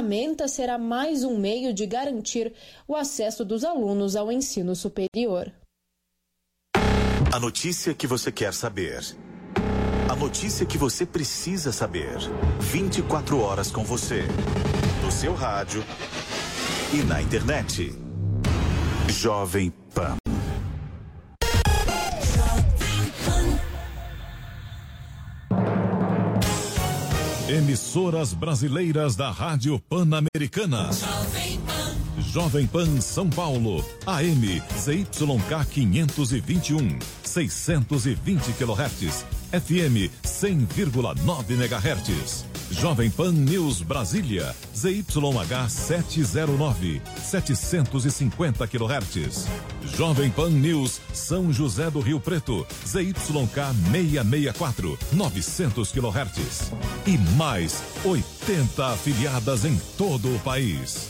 ferramenta será mais um meio de garantir o acesso dos alunos ao ensino superior. A notícia que você quer saber. A notícia que você precisa saber. 24 horas com você. No seu rádio e na internet. Jovem Pan. Emissoras brasileiras da Rádio Pan-Americana. Jovem. Jovem Pan São Paulo. AM ZYK 521. 620 kHz. FM 100,9 MHz. Jovem Pan News Brasília, ZYH 709, 750 kHz. Jovem Pan News São José do Rio Preto, ZYK 664, 900 kHz. E mais 80 afiliadas em todo o país.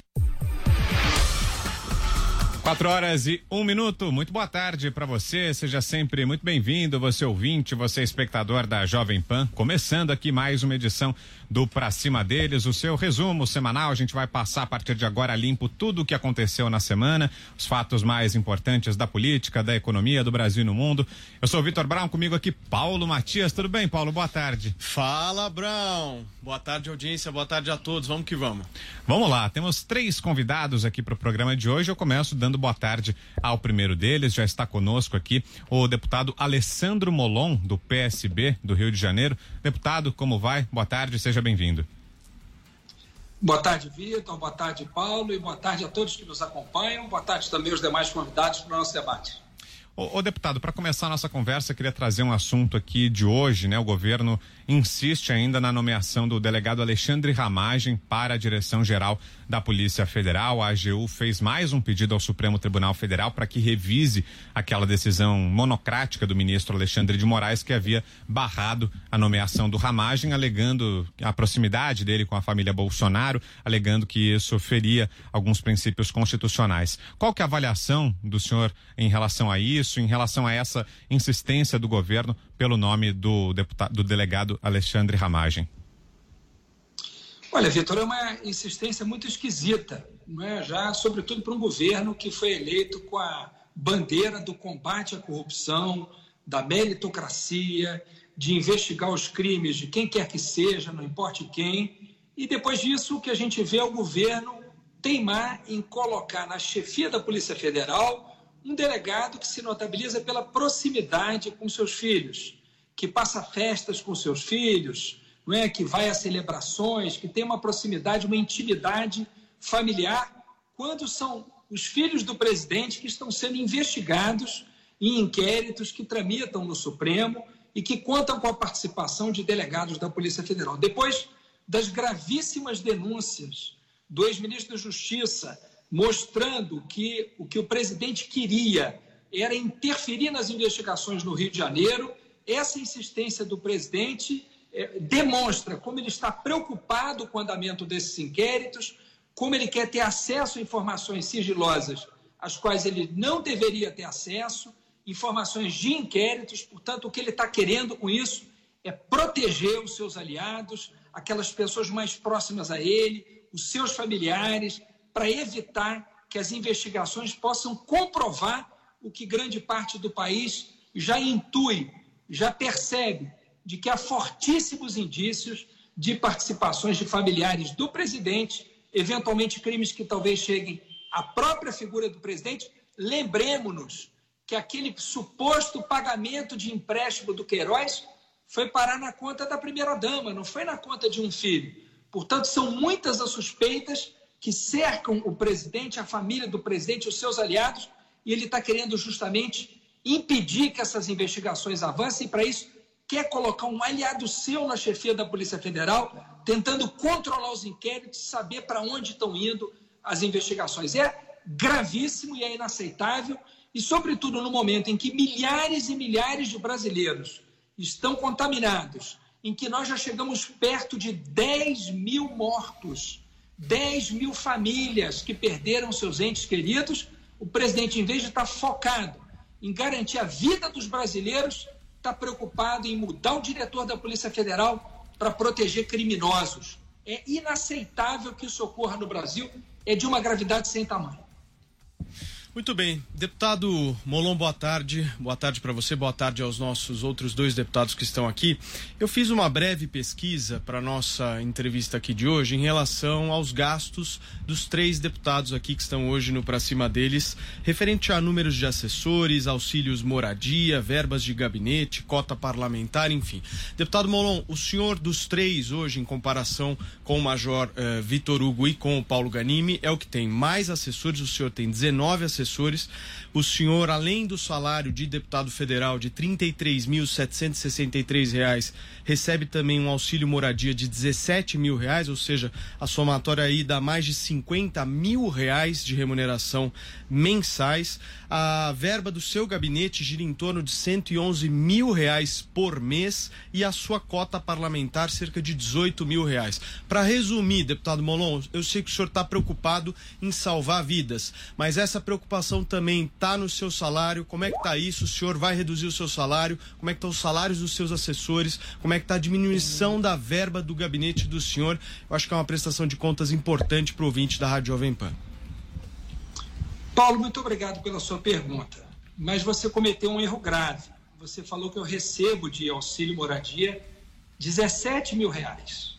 Quatro horas e um minuto. Muito boa tarde para você. Seja sempre muito bem-vindo, você ouvinte, você espectador da Jovem Pan. Começando aqui mais uma edição do Pra Cima deles, o seu resumo semanal. A gente vai passar a partir de agora limpo tudo o que aconteceu na semana, os fatos mais importantes da política, da economia, do Brasil e no mundo. Eu sou o Vitor Brown, comigo aqui Paulo Matias. Tudo bem, Paulo? Boa tarde. Fala, Brown. Boa tarde, audiência. Boa tarde a todos. Vamos que vamos. Vamos lá. Temos três convidados aqui para o programa de hoje. Eu começo dando boa tarde ao primeiro deles. Já está conosco aqui o deputado Alessandro Molon, do PSB do Rio de Janeiro. Deputado, como vai? Boa tarde, seja bem-vindo. Boa tarde, Vitor. Boa tarde, Paulo. E boa tarde a todos que nos acompanham. Boa tarde também aos demais convidados para o nosso debate. Ô, ô deputado, para começar a nossa conversa, queria trazer um assunto aqui de hoje, né? O governo insiste ainda na nomeação do delegado Alexandre Ramagem para a direção-geral da Polícia Federal. A AGU fez mais um pedido ao Supremo Tribunal Federal para que revise aquela decisão monocrática do ministro Alexandre de Moraes que havia barrado a nomeação do Ramagem, alegando a proximidade dele com a família Bolsonaro, alegando que isso feria alguns princípios constitucionais. Qual que é a avaliação do senhor em relação a isso, em relação a essa insistência do governo pelo nome do deputado, do delegado Alexandre Ramagem? Olha, Vitor, é uma insistência muito esquisita, é? já sobretudo para um governo que foi eleito com a bandeira do combate à corrupção, da meritocracia, de investigar os crimes de quem quer que seja, não importa quem, e depois disso o que a gente vê é o governo teimar em colocar na chefia da Polícia Federal um delegado que se notabiliza pela proximidade com seus filhos, que passa festas com seus filhos, não é? que vai a celebrações, que tem uma proximidade, uma intimidade familiar, quando são os filhos do presidente que estão sendo investigados em inquéritos que tramitam no Supremo e que contam com a participação de delegados da Polícia Federal. Depois das gravíssimas denúncias do ex-ministro da Justiça, mostrando que o que o presidente queria era interferir nas investigações no Rio de Janeiro, essa insistência do presidente demonstra como ele está preocupado com o andamento desses inquéritos, como ele quer ter acesso a informações sigilosas às quais ele não deveria ter acesso, informações de inquéritos, portanto, o que ele está querendo com isso é proteger os seus aliados, aquelas pessoas mais próximas a ele, os seus familiares, para evitar que as investigações possam comprovar o que grande parte do país já intui, já percebe, de que há fortíssimos indícios de participações de familiares do presidente, eventualmente crimes que talvez cheguem à própria figura do presidente. Lembremos-nos que aquele suposto pagamento de empréstimo do Queiroz foi parar na conta da primeira-dama, não foi na conta de um filho. Portanto, são muitas as suspeitas que cercam o presidente, a família do presidente, os seus aliados, e ele está querendo justamente impedir que essas investigações avancem, para isso quer colocar um aliado seu na chefia da Polícia Federal, tentando controlar os inquéritos, saber para onde estão indo as investigações. É gravíssimo e é inaceitável, e, sobretudo, no momento em que milhares e milhares de brasileiros estão contaminados, em que nós já chegamos perto de 10 mil mortos, 10 mil famílias que perderam seus entes queridos, o presidente, em vez de estar focado em garantir a vida dos brasileiros, está preocupado em mudar o diretor da Polícia Federal para proteger criminosos. É inaceitável que isso ocorra no Brasil, é de uma gravidade sem tamanho. Muito bem. Deputado Molon, boa tarde. Boa tarde para você, boa tarde aos nossos outros dois deputados que estão aqui. Eu fiz uma breve pesquisa para nossa entrevista aqui de hoje em relação aos gastos dos três deputados aqui que estão hoje no Pra Cima deles, referente a números de assessores, auxílios moradia, verbas de gabinete, cota parlamentar, enfim. Deputado Molon, o senhor dos três hoje, em comparação com o Major uh, Vitor Hugo e com o Paulo Ganimi, é o que tem mais assessores, o senhor tem 19 assessores assessores. O senhor, além do salário de deputado federal de R$ 33.763, recebe também um auxílio moradia de 17 mil reais, ou seja, a somatória aí dá mais de 50 mil reais de remuneração mensais. A verba do seu gabinete gira em torno de 111 mil reais por mês e a sua cota parlamentar cerca de 18 mil reais. Para resumir, deputado Molon, eu sei que o senhor está preocupado em salvar vidas, mas essa preocupação também está no seu salário. Como é que está isso? O senhor vai reduzir o seu salário? Como é que estão os salários dos seus assessores? Como é que está a diminuição da verba do gabinete do senhor? Eu acho que é uma prestação de contas importante para o ouvinte da Rádio Jovem Pan. Paulo, muito obrigado pela sua pergunta, mas você cometeu um erro grave. Você falou que eu recebo de auxílio moradia 17 mil reais.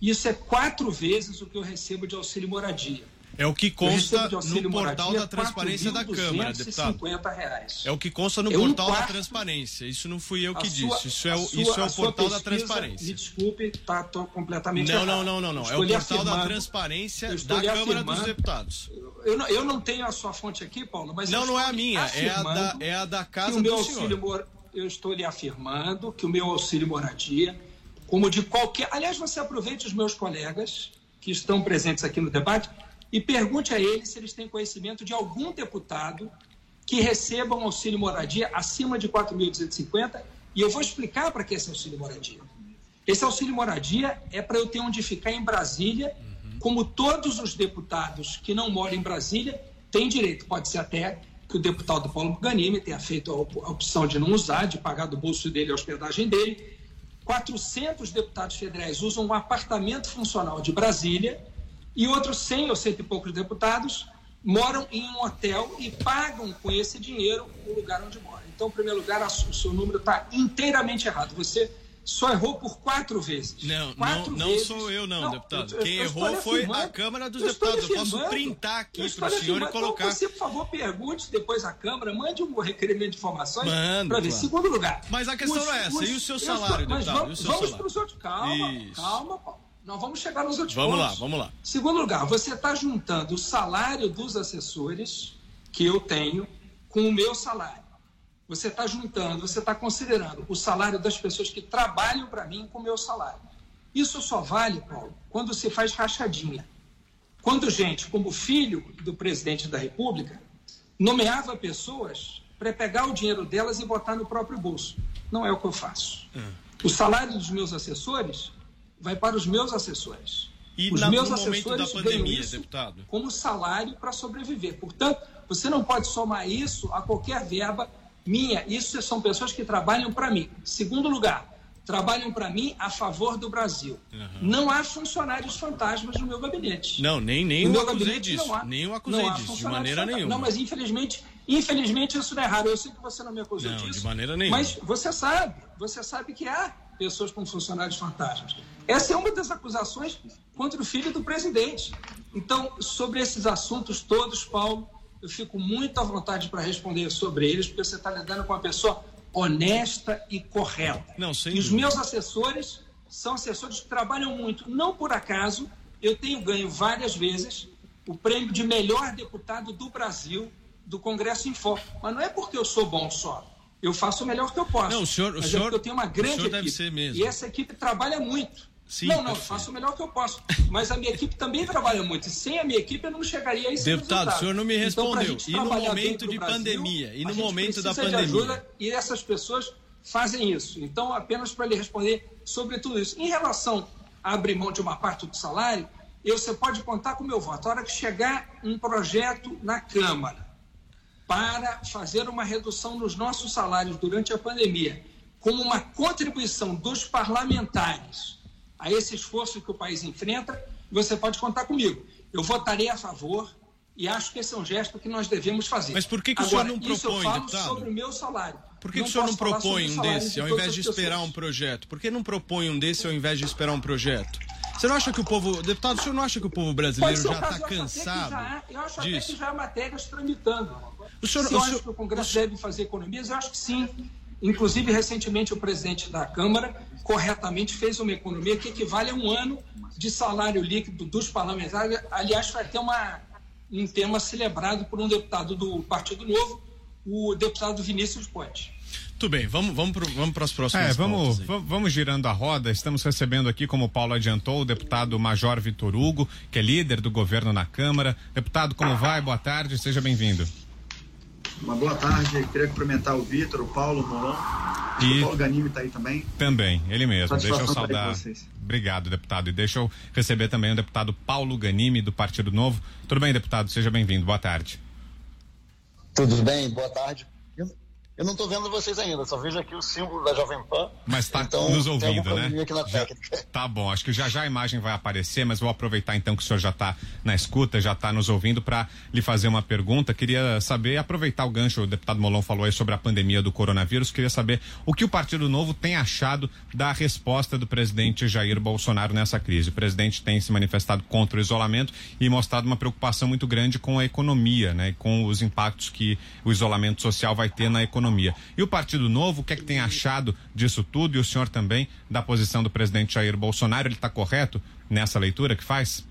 Isso é quatro vezes o que eu recebo de auxílio moradia. É o que consta no portal da transparência da Câmara, deputado. Reais. É o que consta no é portal quarto... da transparência. Isso não fui eu que sua, disse. Isso é o, sua, isso é o portal pesquisa, da transparência. Me desculpe, está completamente não, errado. Não, não, não, não. É o portal da transparência da Câmara dos Deputados. Eu não, eu não tenho a sua fonte aqui, Paulo, mas. Não, não é a minha. É a, da, é a da casa o meu do senhor. Mor... Eu estou lhe afirmando que o meu auxílio moradia, como de qualquer. Aliás, você aproveite os meus colegas que estão presentes aqui no debate e pergunte a eles se eles têm conhecimento de algum deputado que receba um auxílio moradia acima de 4.250 e eu vou explicar para que esse auxílio moradia. Esse auxílio moradia é para eu ter onde ficar em Brasília, como todos os deputados que não moram em Brasília têm direito. Pode ser até que o deputado Paulo Ganime tenha feito a opção de não usar, de pagar do bolso dele a hospedagem dele. 400 deputados federais usam um apartamento funcional de Brasília e outros 100 ou cento e poucos deputados moram em um hotel e pagam com esse dinheiro o lugar onde moram. Então, em primeiro lugar, o seu número está inteiramente errado. Você só errou por quatro vezes. Não, quatro não, vezes. não sou eu, não, não deputado. Eu, Quem eu errou foi a Câmara dos eu Deputados. Eu posso printar aqui para o senhor e colocar. Então, você, por favor, pergunte depois à Câmara, mande um requerimento de informações para ver. Claro. Segundo lugar. Mas a questão os, não é essa. Os, e o seu salário, deputado? Vamos, vamos para os outros. Calma, Isso. calma, Paulo. Nós vamos chegar nos outros vamos pontos. Vamos lá, vamos lá. Segundo lugar, você está juntando o salário dos assessores que eu tenho com o meu salário. Você está juntando, você está considerando o salário das pessoas que trabalham para mim com o meu salário. Isso só vale, Paulo, quando se faz rachadinha. Quando gente, como filho do presidente da República, nomeava pessoas para pegar o dinheiro delas e botar no próprio bolso. Não é o que eu faço. É. O salário dos meus assessores vai para os meus assessores. E os na, meus assessores pandemia, isso deputado? como salário para sobreviver. Portanto, você não pode somar isso a qualquer verba minha. Isso são pessoas que trabalham para mim. Segundo lugar, trabalham para mim a favor do Brasil. Uhum. Não há funcionários fantasmas no meu gabinete. Não, nem, nem no eu acusei disso. Há, nem eu acusei disso, de maneira nenhuma. Não, mas infelizmente, infelizmente isso não é raro. Eu sei que você não me acusou não, disso. de maneira nenhuma. Mas você sabe, você sabe que há pessoas com funcionários fantasmas. Essa é uma das acusações contra o filho do presidente. Então, sobre esses assuntos todos, Paulo, eu fico muito à vontade para responder sobre eles, porque você está lidando com uma pessoa honesta e correta. Não, sem e os meus assessores são assessores que trabalham muito. Não por acaso, eu tenho ganho várias vezes o prêmio de melhor deputado do Brasil do Congresso em Foco. Mas não é porque eu sou bom só. Eu faço o melhor que eu posso. Não, o senhor, o senhor, é eu tenho uma grande equipe. Deve ser mesmo. E essa equipe trabalha muito. Sim, não, não, faço o melhor que eu posso. Mas a minha equipe também trabalha muito. E sem a minha equipe eu não chegaria a esse Deputado, resultado. o senhor não me então, respondeu. Então, e no momento de Brasil, pandemia? E no momento da pandemia? Ajuda, e essas pessoas fazem isso. Então, apenas para lhe responder sobre tudo isso. Em relação a abrir mão de uma parte do salário, eu, você pode contar com o meu voto. A hora que chegar um projeto na Câmara para fazer uma redução nos nossos salários durante a pandemia, como uma contribuição dos parlamentares a esse esforço que o país enfrenta, você pode contar comigo. Eu votarei a favor e acho que esse é um gesto que nós devemos fazer. Mas por que, que Agora, o senhor não propõe, isso eu falo deputado? sobre o meu salário. Por que, que o senhor não propõe um desse, ao invés de esperar um projeto? Por que não propõe um desse ao invés de esperar um projeto? Você não acha que o povo, deputado, o senhor não acha que o povo brasileiro já está cansado já, eu acho disso? até que já há matérias tramitando. O senhor, Se o senhor, que o Congresso o deve fazer economias, eu acho que sim. Inclusive, recentemente, o presidente da Câmara corretamente fez uma economia que equivale a um ano de salário líquido dos parlamentares. Aliás, vai ter uma, um tema celebrado por um deputado do Partido Novo, o deputado Vinícius Ponte. Tudo bem, vamos, vamos, pro, vamos para as próximas é, vamos, vamos girando a roda. Estamos recebendo aqui, como o Paulo adiantou, o deputado Major Vitor Hugo, que é líder do governo na Câmara. Deputado, como vai? Boa tarde, seja bem-vindo. Uma boa tarde, queria cumprimentar o Vitor, o Paulo, o Molon. E o Paulo Ganimi está aí também. Também, ele mesmo. Deixa eu saudar. Obrigado, deputado. E deixa eu receber também o deputado Paulo Ganimi, do Partido Novo. Tudo bem, deputado? Seja bem-vindo. Boa tarde. Tudo bem, boa tarde. Eu não estou vendo vocês ainda, só vejo aqui o símbolo da Jovem Pan. Mas está então, nos ouvindo, né? Já, tá bom, acho que já já a imagem vai aparecer, mas vou aproveitar então que o senhor já está na escuta, já está nos ouvindo para lhe fazer uma pergunta. Queria saber, aproveitar o gancho, o deputado Molon falou aí sobre a pandemia do coronavírus, queria saber o que o Partido Novo tem achado da resposta do presidente Jair Bolsonaro nessa crise. O presidente tem se manifestado contra o isolamento e mostrado uma preocupação muito grande com a economia, né? Com os impactos que o isolamento social vai ter na economia economia. E o Partido Novo, o que é que tem achado disso tudo? E o senhor também, da posição do presidente Jair Bolsonaro, ele está correto nessa leitura que faz?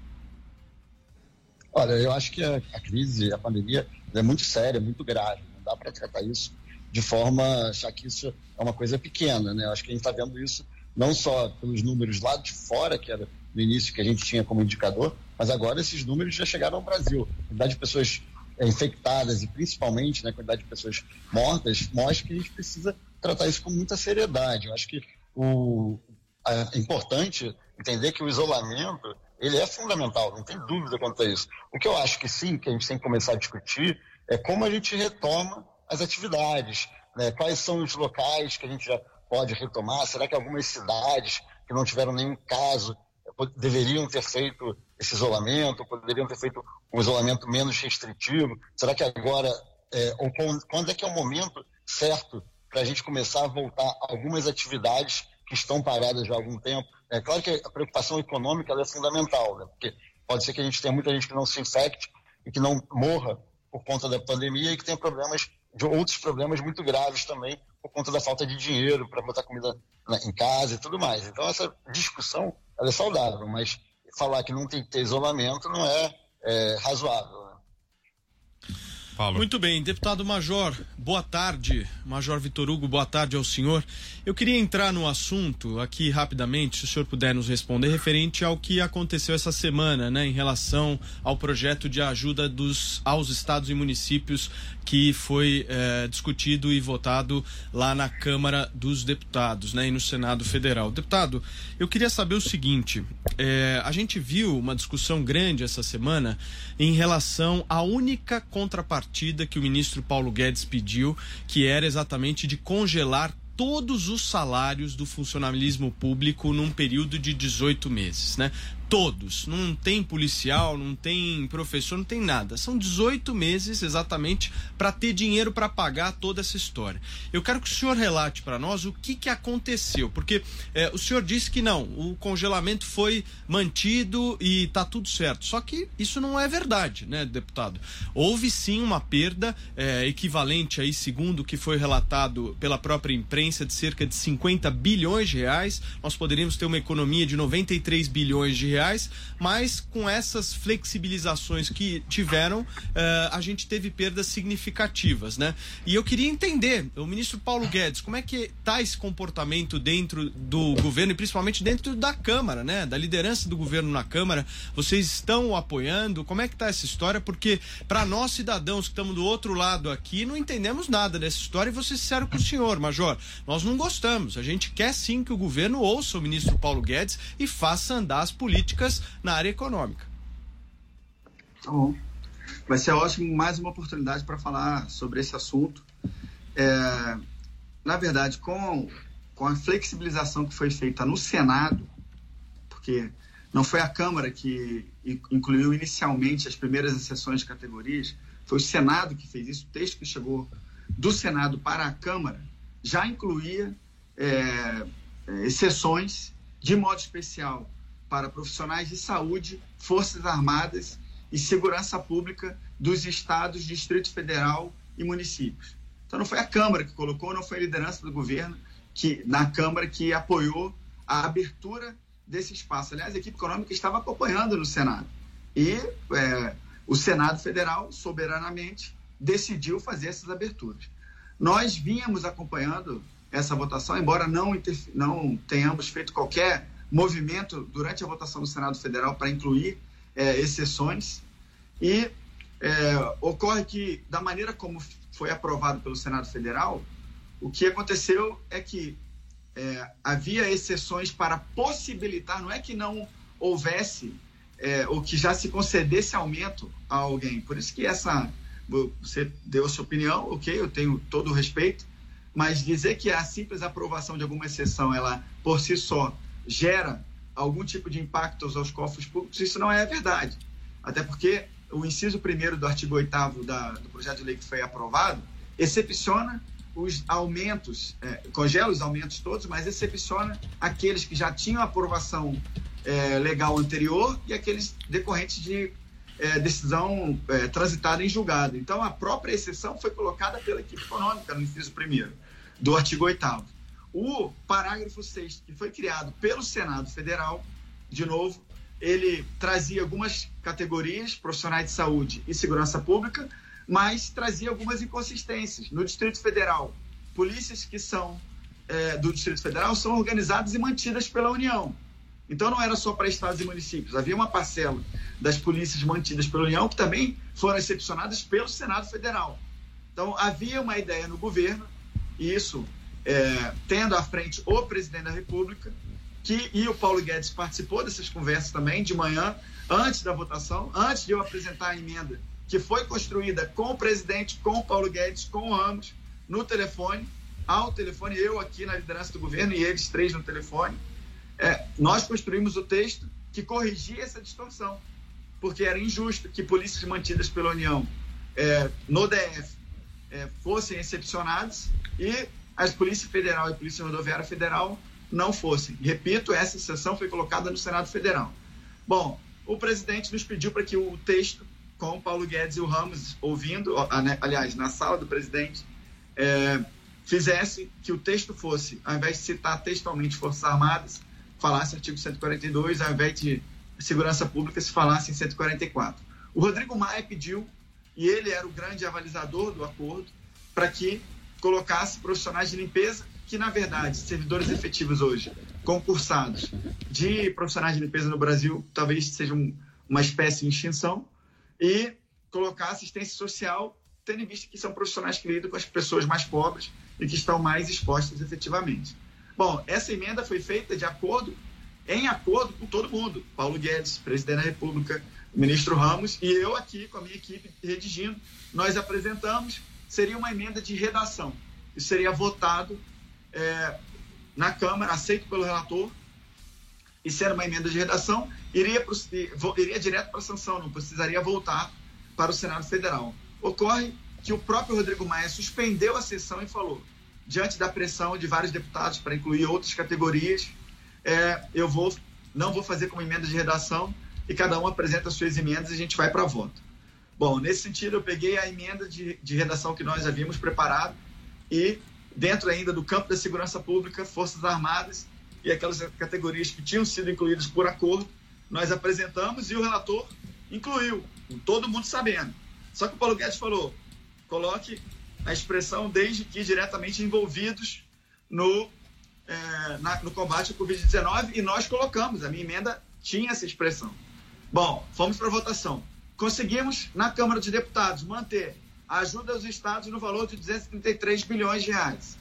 Olha, eu acho que a, a crise, a pandemia é muito séria, muito grave. Não dá para tratar isso de forma achar que isso é uma coisa pequena, né? Eu acho que a gente está vendo isso não só pelos números lá de fora, que era no início que a gente tinha como indicador, mas agora esses números já chegaram ao Brasil. A quantidade de pessoas infectadas e principalmente né, a quantidade de pessoas mortas mostra que a gente precisa tratar isso com muita seriedade. Eu acho que o, é importante entender que o isolamento ele é fundamental, não tem dúvida quanto a isso. O que eu acho que sim, que a gente tem que começar a discutir é como a gente retoma as atividades, né? quais são os locais que a gente já pode retomar, será que algumas cidades que não tiveram nenhum caso deveriam ter feito esse isolamento, poderiam ter feito um isolamento menos restritivo? Será que agora, é, ou quando é que é o momento certo para a gente começar a voltar algumas atividades que estão paradas já há algum tempo? É claro que a preocupação econômica é fundamental, né? porque pode ser que a gente tenha muita gente que não se infecte e que não morra por conta da pandemia e que tenha problemas de outros problemas muito graves também por conta da falta de dinheiro para botar comida em casa e tudo mais. Então essa discussão é saudável, mas falar que não tem que ter isolamento não é, é razoável. Paulo. Muito bem, deputado Major, boa tarde. Major Vitor Hugo, boa tarde ao senhor. Eu queria entrar no assunto aqui rapidamente, se o senhor puder nos responder, referente ao que aconteceu essa semana, né, em relação ao projeto de ajuda dos, aos estados e municípios que foi eh, discutido e votado lá na Câmara dos Deputados, né, e no Senado Federal. Deputado, eu queria saber o seguinte: eh, a gente viu uma discussão grande essa semana em relação à única contrapartida partida que o ministro Paulo Guedes pediu, que era exatamente de congelar todos os salários do funcionalismo público num período de 18 meses, né? Todos. Não tem policial, não tem professor, não tem nada. São 18 meses exatamente para ter dinheiro para pagar toda essa história. Eu quero que o senhor relate para nós o que, que aconteceu, porque é, o senhor disse que não, o congelamento foi mantido e está tudo certo. Só que isso não é verdade, né, deputado? Houve sim uma perda é, equivalente aí, segundo o que foi relatado pela própria imprensa, de cerca de 50 bilhões de reais. Nós poderíamos ter uma economia de 93 bilhões de reais reais, mas com essas flexibilizações que tiveram, uh, a gente teve perdas significativas, né? E eu queria entender, o ministro Paulo Guedes, como é que está esse comportamento dentro do governo e principalmente dentro da Câmara, né? Da liderança do governo na Câmara. Vocês estão apoiando? Como é que está essa história? Porque para nós cidadãos que estamos do outro lado aqui, não entendemos nada dessa história e vou ser sincero com o senhor, Major. Nós não gostamos. A gente quer sim que o governo ouça o ministro Paulo Guedes e faça andar as políticas na área econômica. Tá bom. Vai ser ótimo mais uma oportunidade para falar sobre esse assunto. É, na verdade, com, com a flexibilização que foi feita no Senado, porque não foi a Câmara que incluiu inicialmente as primeiras exceções de categorias, foi o Senado que fez isso. O texto que chegou do Senado para a Câmara já incluía é, é exceções, de modo especial, para profissionais de saúde, Forças Armadas e Segurança Pública dos estados, Distrito Federal e municípios. Então não foi a Câmara que colocou, não foi a liderança do governo que na Câmara que apoiou a abertura desse espaço. Aliás, a equipe econômica estava acompanhando no Senado. E é, o Senado Federal, soberanamente, decidiu fazer essas aberturas. Nós vínhamos acompanhando essa votação, embora não, não tenhamos feito qualquer movimento durante a votação do Senado Federal para incluir é, exceções. E é, ocorre que, da maneira como foi aprovado pelo Senado Federal, o que aconteceu é que é, havia exceções para possibilitar, não é que não houvesse é, ou que já se concedesse aumento a alguém. Por isso que essa você deu a sua opinião, ok, eu tenho todo o respeito, mas dizer que a simples aprovação de alguma exceção, ela por si só gera algum tipo de impacto aos cofres públicos, isso não é verdade. Até porque o inciso primeiro do artigo 8 do projeto de lei que foi aprovado excepciona os aumentos, é, congela os aumentos todos, mas excepciona aqueles que já tinham aprovação é, legal anterior e aqueles decorrentes de é, decisão é, transitada em julgado. Então, a própria exceção foi colocada pela equipe econômica no inciso primeiro do artigo 8 O parágrafo 6 que foi criado pelo Senado Federal, de novo, ele trazia algumas categorias, profissionais de saúde e segurança pública, mas trazia algumas inconsistências. No Distrito Federal, polícias que são é, do Distrito Federal são organizadas e mantidas pela União. Então não era só para estados e municípios, havia uma parcela das polícias mantidas pela União que também foram excepcionadas pelo Senado Federal. Então havia uma ideia no governo, e isso é, tendo à frente o presidente da República, que e o Paulo Guedes participou dessas conversas também de manhã, antes da votação, antes de eu apresentar a emenda que foi construída com o presidente, com o Paulo Guedes, com o Ramos, no telefone, ao telefone, eu aqui na liderança do governo e eles três no telefone. É, nós construímos o texto que corrigia essa distorção, porque era injusto que polícias mantidas pela União é, no DF é, fossem excepcionadas e as Polícia Federal e Polícia Rodoviária Federal não fossem. Repito, essa exceção foi colocada no Senado Federal. Bom, o presidente nos pediu para que o texto com o Paulo Guedes e o Ramos ouvindo, né, aliás, na sala do presidente, é, fizesse que o texto fosse, ao invés de citar textualmente Forças Armadas, falasse artigo 142, ao invés de Segurança Pública, se falasse em 144. O Rodrigo Maia pediu, e ele era o grande avalizador do acordo, para que colocasse profissionais de limpeza, que na verdade, servidores efetivos hoje, concursados de profissionais de limpeza no Brasil, talvez sejam uma espécie de extinção, e colocar assistência social, tendo em vista que são profissionais que lidam com as pessoas mais pobres e que estão mais expostas efetivamente. Bom, essa emenda foi feita de acordo, em acordo com todo mundo. Paulo Guedes, presidente da República, ministro Ramos e eu aqui com a minha equipe redigindo. Nós apresentamos, seria uma emenda de redação. Isso seria votado é, na Câmara, aceito pelo relator, isso era uma emenda de redação, iria, pro, iria direto para a sanção, não precisaria voltar para o Senado Federal. Ocorre que o próprio Rodrigo Maia suspendeu a sessão e falou: diante da pressão de vários deputados para incluir outras categorias, é, eu vou não vou fazer como emenda de redação e cada um apresenta suas emendas e a gente vai para voto. Bom, nesse sentido, eu peguei a emenda de, de redação que nós havíamos preparado e, dentro ainda do campo da segurança pública, Forças Armadas e aquelas categorias que tinham sido incluídas por acordo, nós apresentamos e o relator incluiu, com todo mundo sabendo. Só que o Paulo Guedes falou: coloque a expressão desde que diretamente envolvidos no, é, na, no combate ao Covid-19 e nós colocamos, a minha emenda tinha essa expressão. Bom, fomos para a votação. Conseguimos, na Câmara de Deputados, manter a ajuda aos estados no valor de 233 bilhões de reais.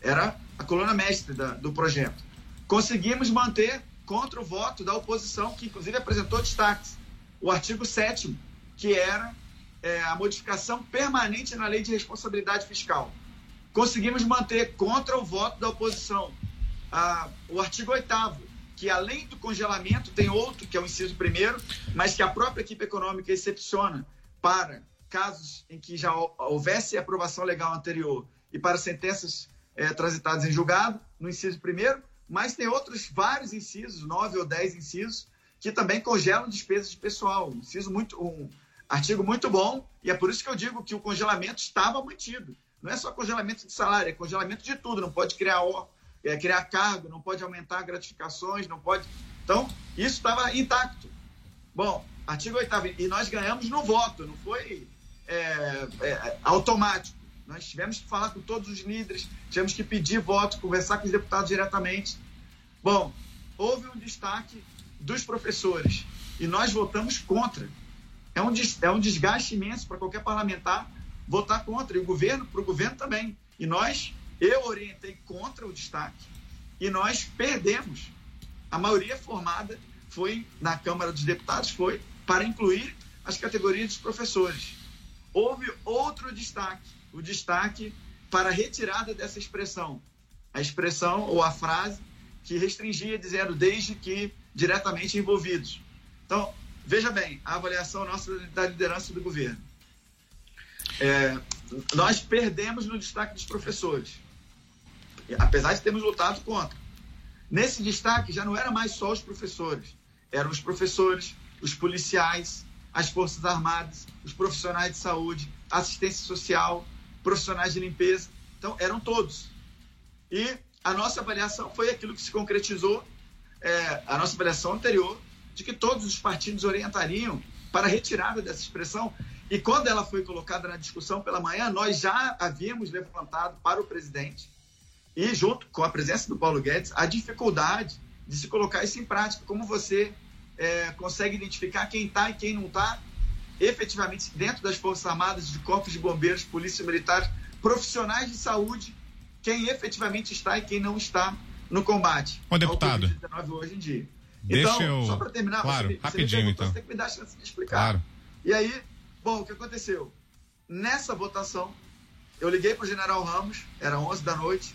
Era a coluna mestre da, do projeto. Conseguimos manter contra o voto da oposição, que inclusive apresentou destaques, o artigo 7 que era é, a modificação permanente na lei de responsabilidade fiscal. Conseguimos manter contra o voto da oposição a, o artigo 8 que além do congelamento tem outro, que é o inciso primeiro, mas que a própria equipe econômica excepciona para casos em que já houvesse aprovação legal anterior e para sentenças é, transitadas em julgado, no inciso primeiro, mas tem outros vários incisos, nove ou dez incisos, que também congelam despesas de pessoal. Um inciso muito, um artigo muito bom, e é por isso que eu digo que o congelamento estava mantido. Não é só congelamento de salário, é congelamento de tudo. Não pode criar é, criar cargo, não pode aumentar gratificações, não pode. Então, isso estava intacto. Bom, artigo 8 e nós ganhamos no voto, não foi é, é, automático. Nós tivemos que falar com todos os líderes, tivemos que pedir voto, conversar com os deputados diretamente. Bom, houve um destaque dos professores e nós votamos contra. É um, é um desgaste imenso para qualquer parlamentar votar contra, e o governo, para o governo também. E nós eu orientei contra o destaque e nós perdemos. A maioria formada foi na Câmara dos Deputados foi para incluir as categorias dos professores. Houve outro destaque, o destaque para a retirada dessa expressão, a expressão ou a frase que restringia dizendo desde que diretamente envolvidos. Então, veja bem, a avaliação nossa da liderança do governo. É, nós perdemos no destaque dos professores apesar de termos lutado contra. Nesse destaque já não era mais só os professores, eram os professores, os policiais, as forças armadas, os profissionais de saúde, assistência social, profissionais de limpeza. Então, eram todos. E a nossa avaliação foi aquilo que se concretizou, é, a nossa avaliação anterior, de que todos os partidos orientariam para a retirada dessa expressão. E quando ela foi colocada na discussão pela manhã, nós já havíamos levantado para o presidente e junto com a presença do Paulo Guedes, a dificuldade de se colocar isso em prática. Como você é, consegue identificar quem está e quem não está efetivamente dentro das Forças Armadas, de corpos de bombeiros, polícia militar, profissionais de saúde, quem efetivamente está e quem não está no combate. Ô, deputado. hoje em dia. Deixa então, eu... só para terminar, claro, você, rapidinho, você então. Você tem que me dar a chance de explicar. Claro. E aí, bom, o que aconteceu? Nessa votação, eu liguei para o general Ramos, era 11 da noite,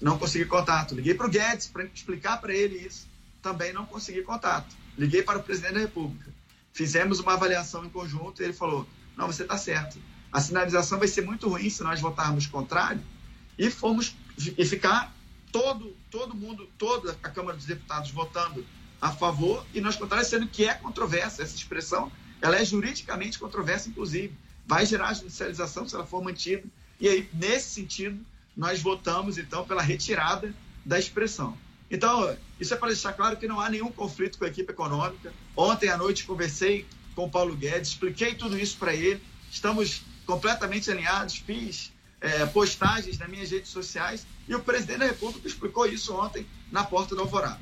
não consegui contato. Liguei para o Guedes para explicar para ele isso, também não consegui contato. Liguei para o presidente da República. Fizemos uma avaliação em conjunto e ele falou: não, você está certo. A sinalização vai ser muito ruim se nós votarmos contrário e fomos e ficar todo todo mundo, toda a Câmara dos Deputados votando a favor e nós contrários, sendo que é controversa essa expressão, ela é juridicamente controversa, inclusive. Vai gerar judicialização se ela for mantida. E aí, nesse sentido, nós votamos, então, pela retirada da expressão. Então, isso é para deixar claro que não há nenhum conflito com a equipe econômica. Ontem à noite conversei com o Paulo Guedes, expliquei tudo isso para ele. Estamos completamente alinhados, fiz é, postagens nas minhas redes sociais e o presidente da República explicou isso ontem na porta do Alvorada.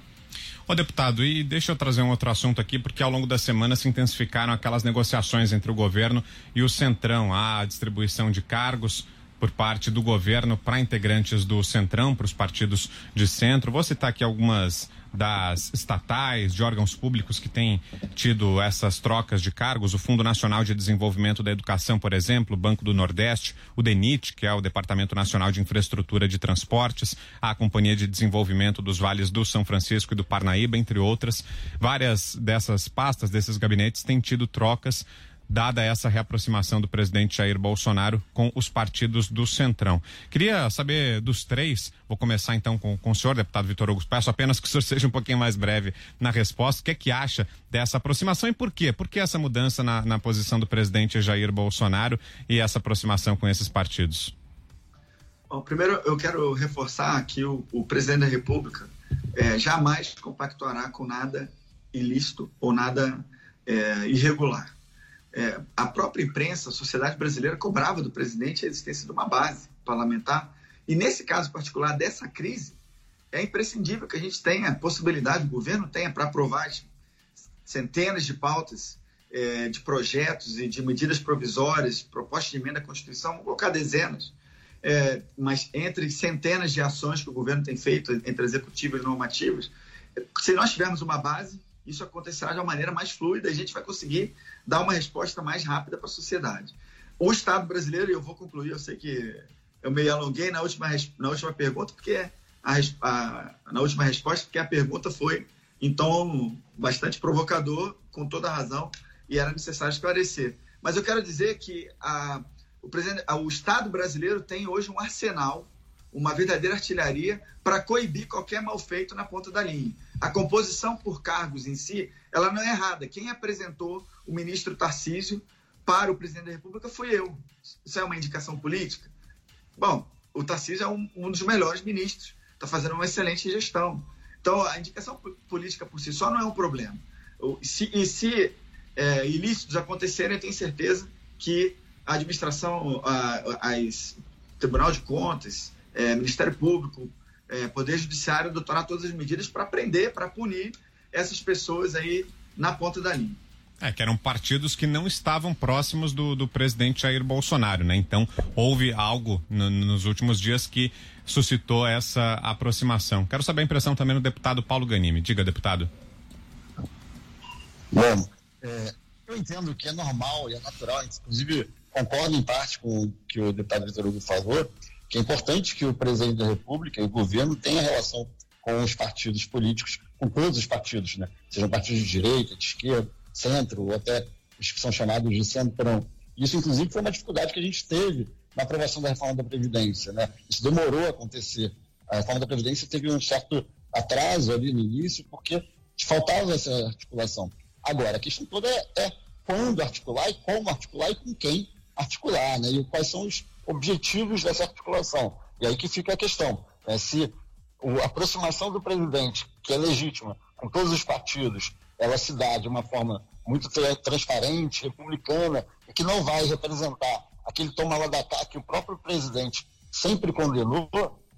Ô deputado, e deixa eu trazer um outro assunto aqui, porque ao longo da semana se intensificaram aquelas negociações entre o governo e o Centrão, a distribuição de cargos por parte do governo para integrantes do Centrão, para os partidos de centro. Vou citar aqui algumas das estatais, de órgãos públicos que têm tido essas trocas de cargos, o Fundo Nacional de Desenvolvimento da Educação, por exemplo, o Banco do Nordeste, o DENIT, que é o Departamento Nacional de Infraestrutura de Transportes, a Companhia de Desenvolvimento dos Vales do São Francisco e do Parnaíba, entre outras. Várias dessas pastas, desses gabinetes, têm tido trocas dada essa reaproximação do presidente Jair Bolsonaro com os partidos do Centrão. Queria saber dos três, vou começar então com, com o senhor, deputado Vitor Hugo, peço apenas que o senhor seja um pouquinho mais breve na resposta. O que é que acha dessa aproximação e por quê? Por que essa mudança na, na posição do presidente Jair Bolsonaro e essa aproximação com esses partidos? Bom, primeiro eu quero reforçar que o, o presidente da República é, jamais compactuará com nada ilícito ou nada é, irregular. É, a própria imprensa, a sociedade brasileira cobrava do presidente a existência de uma base parlamentar. E nesse caso particular dessa crise, é imprescindível que a gente tenha possibilidade, o governo tenha para aprovar centenas de pautas é, de projetos e de medidas provisórias, propostas de emenda à Constituição, vou colocar dezenas, é, mas entre centenas de ações que o governo tem feito, entre executivas e normativas, se nós tivermos uma base, isso acontecerá de uma maneira mais fluida a gente vai conseguir dar uma resposta mais rápida para a sociedade. O Estado brasileiro, e eu vou concluir, eu sei que eu me alonguei na última, na última pergunta, porque a, a, na última resposta, porque a pergunta foi tom bastante provocador, com toda a razão, e era necessário esclarecer. Mas eu quero dizer que a, o, o Estado brasileiro tem hoje um arsenal, uma verdadeira artilharia para coibir qualquer mal feito na ponta da linha. A composição por cargos em si, ela não é errada. Quem apresentou o ministro Tarcísio para o presidente da República foi eu. Isso é uma indicação política? Bom, o Tarcísio é um, um dos melhores ministros, está fazendo uma excelente gestão. Então, a indicação política por si só não é um problema. Se, e se é, ilícitos acontecerem, eu tenho certeza que a administração, a, as Tribunal de Contas, é, Ministério Público, é, Poder Judiciário adotará todas as medidas para prender, para punir essas pessoas aí na ponta da linha. É, que eram partidos que não estavam próximos do, do presidente Jair Bolsonaro, né? Então, houve algo no, nos últimos dias que suscitou essa aproximação. Quero saber a impressão também do deputado Paulo Ganimi. Diga, deputado. Bom, é, eu entendo que é normal e é natural, inclusive concordo em parte com o que o deputado Vitor Hugo falou, que é importante que o presidente da República e o governo tenham relação com os partidos políticos, com todos os partidos, né? Sejam partidos de direita, de esquerda, centro, ou até os que são chamados de centrão. Isso, inclusive, foi uma dificuldade que a gente teve na aprovação da reforma da Previdência, né? Isso demorou a acontecer. A reforma da Previdência teve um certo atraso ali no início, porque faltava essa articulação. Agora, a questão toda é, é quando articular e como articular e com quem articular, né? E quais são os objetivos dessa articulação. E aí que fica a questão, né? se a aproximação do presidente, que é legítima, com todos os partidos, ela se dá de uma forma muito transparente, republicana, e que não vai representar aquele toma lá da cá que o próprio presidente sempre condenou.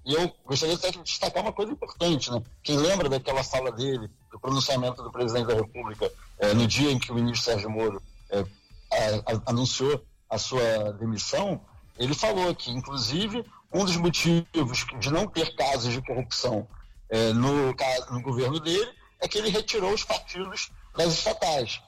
E eu gostaria até de destacar uma coisa importante, né? Quem lembra daquela fala dele, do pronunciamento do presidente da República, eh, no dia em que o ministro Sérgio Moro eh, a, a, anunciou a sua demissão, ele falou que, inclusive, um dos motivos de não ter casos de corrupção é, no, no governo dele é que ele retirou os partidos das estatais.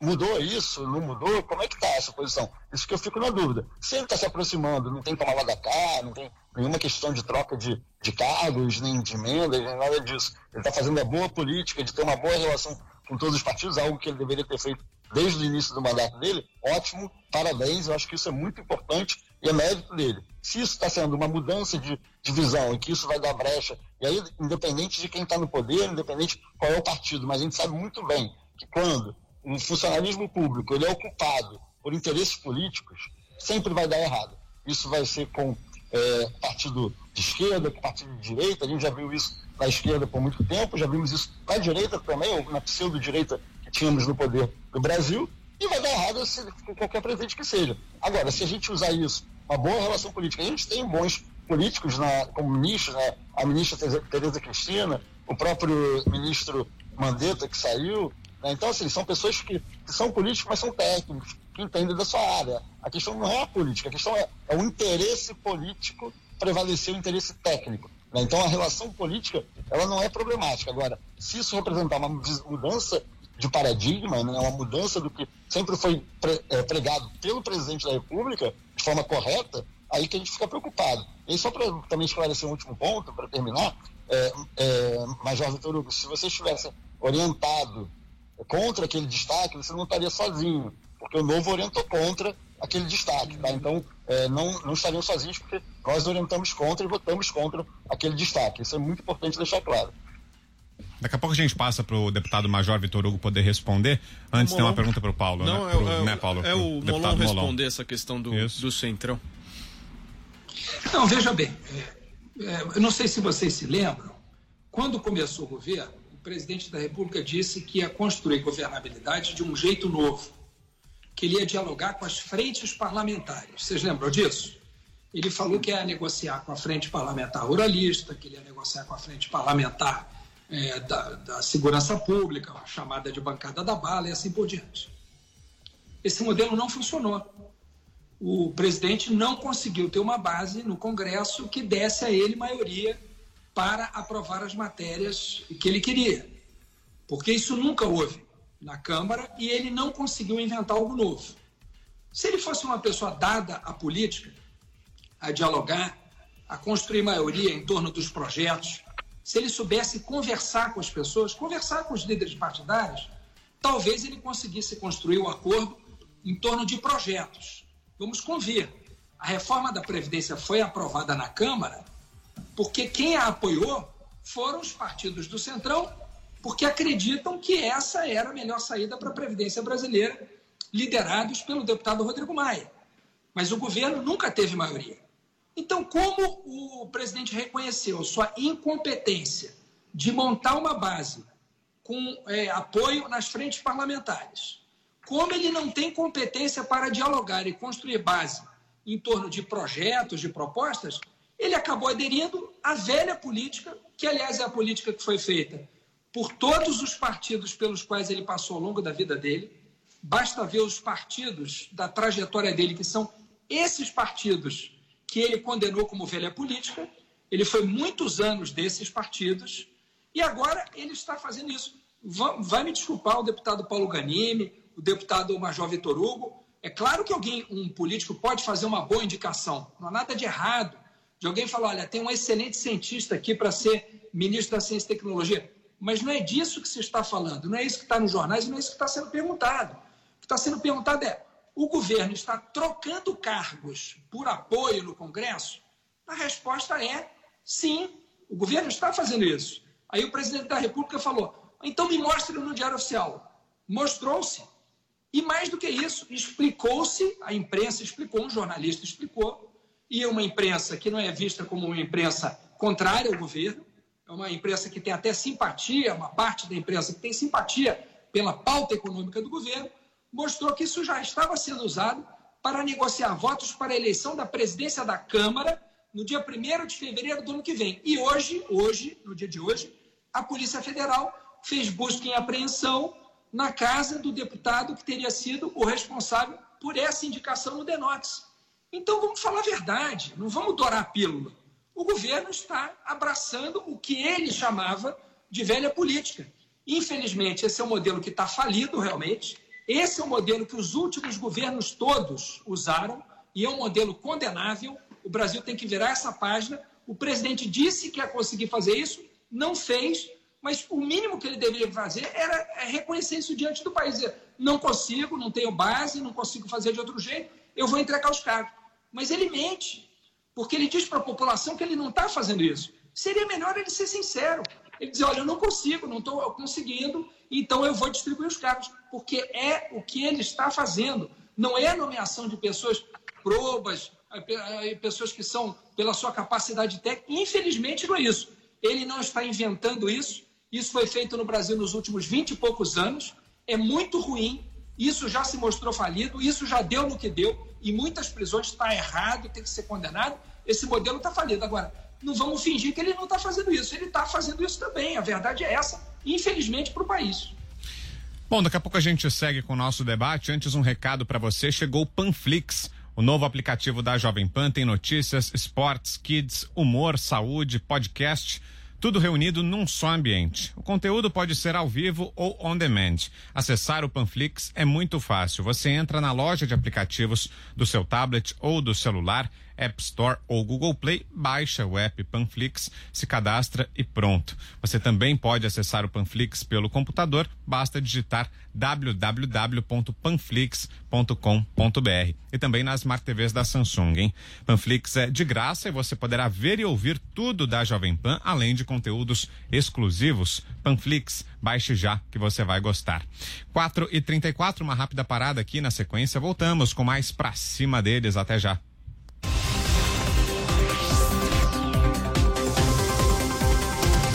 Mudou isso? Não mudou? Como é que está essa posição? Isso que eu fico na dúvida. Se ele está se aproximando, não tem tomada da cá, não tem nenhuma questão de troca de, de cargos, nem de emendas, nem nada disso. Ele está fazendo a boa política de ter uma boa relação com todos os partidos, algo que ele deveria ter feito desde o início do mandato dele, ótimo, parabéns, eu acho que isso é muito importante e é mérito dele. Se isso está sendo uma mudança de, de visão e que isso vai dar brecha, e aí, independente de quem está no poder, independente qual é o partido, mas a gente sabe muito bem que quando o funcionalismo público ele é ocupado por interesses políticos, sempre vai dar errado. Isso vai ser com é, partido de esquerda, com partido de direita, a gente já viu isso na esquerda por muito tempo, já vimos isso na direita também, ou na pseudo-direita tínhamos no poder do Brasil, e vai dar errado se, qualquer presidente que seja. Agora, se a gente usar isso, uma boa relação política, a gente tem bons políticos na, como ministros, né? a ministra Tereza Cristina, o próprio ministro Mandetta que saiu. Né? Então, assim, são pessoas que, que, são políticos, mas são técnicos, que entendem da sua área. A questão não é a política, a questão é, é o interesse político prevalecer o interesse técnico. Né? Então, a relação política, ela não é problemática. Agora, se isso representar uma mudança de paradigma, né, uma mudança do que sempre foi é, pregado pelo presidente da República forma correta, aí que a gente fica preocupado. E só para também esclarecer um último ponto, para terminar, é, é, Major Vitor Hugo, se você estivesse orientado contra aquele destaque, você não estaria sozinho, porque o novo orientou contra aquele destaque, tá? Então, é, não, não estariam sozinhos, porque nós orientamos contra e votamos contra aquele destaque. Isso é muito importante deixar claro. Daqui a pouco a gente passa para o deputado Major Vitor Hugo poder responder. Antes tem uma pergunta para o Paulo. Não, né? é, Pro, é, né, Paulo? É o Molon responder essa questão do, do Centrão. Não, veja bem, é, é, eu não sei se vocês se lembram, quando começou o governo, o presidente da República disse que ia construir governabilidade de um jeito novo, que ele ia dialogar com as frentes parlamentares. Vocês lembram disso? Ele falou que ia negociar com a frente parlamentar ruralista, que ele ia negociar com a frente parlamentar é, da, da segurança pública, a chamada de bancada da bala e assim por diante. Esse modelo não funcionou. O presidente não conseguiu ter uma base no Congresso que desse a ele maioria para aprovar as matérias que ele queria. Porque isso nunca houve na Câmara e ele não conseguiu inventar algo novo. Se ele fosse uma pessoa dada à política, a dialogar, a construir maioria em torno dos projetos, se ele soubesse conversar com as pessoas, conversar com os líderes partidários, talvez ele conseguisse construir o um acordo em torno de projetos. Vamos convir. A reforma da Previdência foi aprovada na Câmara porque quem a apoiou foram os partidos do Centrão, porque acreditam que essa era a melhor saída para a Previdência brasileira, liderados pelo deputado Rodrigo Maia. Mas o governo nunca teve maioria. Então, como o presidente reconheceu sua incompetência de montar uma base com é, apoio nas frentes parlamentares, como ele não tem competência para dialogar e construir base em torno de projetos, de propostas, ele acabou aderindo à velha política, que, aliás, é a política que foi feita por todos os partidos pelos quais ele passou ao longo da vida dele. Basta ver os partidos da trajetória dele, que são esses partidos que ele condenou como velha política. Ele foi muitos anos desses partidos e agora ele está fazendo isso. Vai me desculpar o deputado Paulo Ganimi, o deputado Major Vitor Hugo. É claro que alguém, um político, pode fazer uma boa indicação. Não há nada de errado de alguém falar, olha, tem um excelente cientista aqui para ser ministro da Ciência e Tecnologia. Mas não é disso que se está falando, não é isso que está nos jornais, não é isso que está sendo perguntado. O que está sendo perguntado é: o governo está trocando cargos por apoio no Congresso? A resposta é sim, o governo está fazendo isso. Aí o presidente da República falou: então me mostre no Diário Oficial. Mostrou-se. E mais do que isso, explicou-se, a imprensa explicou, um jornalista explicou, e uma imprensa que não é vista como uma imprensa contrária ao governo, é uma imprensa que tem até simpatia, uma parte da imprensa que tem simpatia pela pauta econômica do governo, mostrou que isso já estava sendo usado para negociar votos para a eleição da presidência da Câmara no dia 1 de fevereiro do ano que vem. E hoje, hoje, no dia de hoje, a Polícia Federal fez busca em apreensão na casa do deputado que teria sido o responsável por essa indicação no Denox. Então vamos falar a verdade, não vamos dourar a pílula. O governo está abraçando o que ele chamava de velha política. Infelizmente, esse é um modelo que está falido realmente. Esse é o modelo que os últimos governos todos usaram e é um modelo condenável. O Brasil tem que virar essa página. O presidente disse que ia conseguir fazer isso, não fez, mas o mínimo que ele deveria fazer era reconhecer isso diante do país. Dizer, não consigo, não tenho base, não consigo fazer de outro jeito, eu vou entregar os cargos. Mas ele mente, porque ele diz para a população que ele não está fazendo isso. Seria melhor ele ser sincero. Ele dizer, olha, eu não consigo, não estou conseguindo, então eu vou distribuir os cargos, porque é o que ele está fazendo. Não é nomeação de pessoas probas, pessoas que são pela sua capacidade técnica. Infelizmente não é isso. Ele não está inventando isso. Isso foi feito no Brasil nos últimos 20 e poucos anos. É muito ruim. Isso já se mostrou falido. Isso já deu no que deu em muitas prisões está errado, tem que ser condenado. Esse modelo está falido. Agora, não vamos fingir que ele não está fazendo isso. Ele está fazendo isso também. A verdade é essa, infelizmente, para o país. Bom, daqui a pouco a gente segue com o nosso debate. Antes, um recado para você: chegou o Panflix. O novo aplicativo da Jovem Pan tem notícias, esportes, kids, humor, saúde, podcast tudo reunido num só ambiente. O conteúdo pode ser ao vivo ou on demand. Acessar o Panflix é muito fácil. Você entra na loja de aplicativos do seu tablet ou do celular App Store ou Google Play, baixa o app Panflix, se cadastra e pronto. Você também pode acessar o Panflix pelo computador, basta digitar www.panflix.com.br e também nas Smart TVs da Samsung, hein? Panflix é de graça e você poderá ver e ouvir tudo da Jovem Pan, além de conteúdos exclusivos. Panflix, baixe já que você vai gostar. 4 e 34 uma rápida parada aqui na sequência. Voltamos com mais pra cima deles. Até já.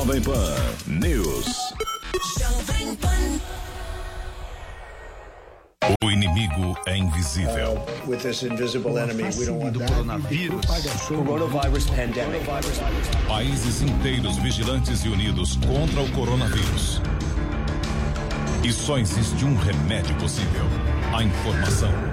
Jovem Pan News. Jovem Pan. O inimigo é invisível. Uh, with this invisible enemy, we don't want that. Coronavírus. Coronavirus pandemic. Países inteiros vigilantes e unidos contra o coronavírus. E só existe um remédio possível: a informação.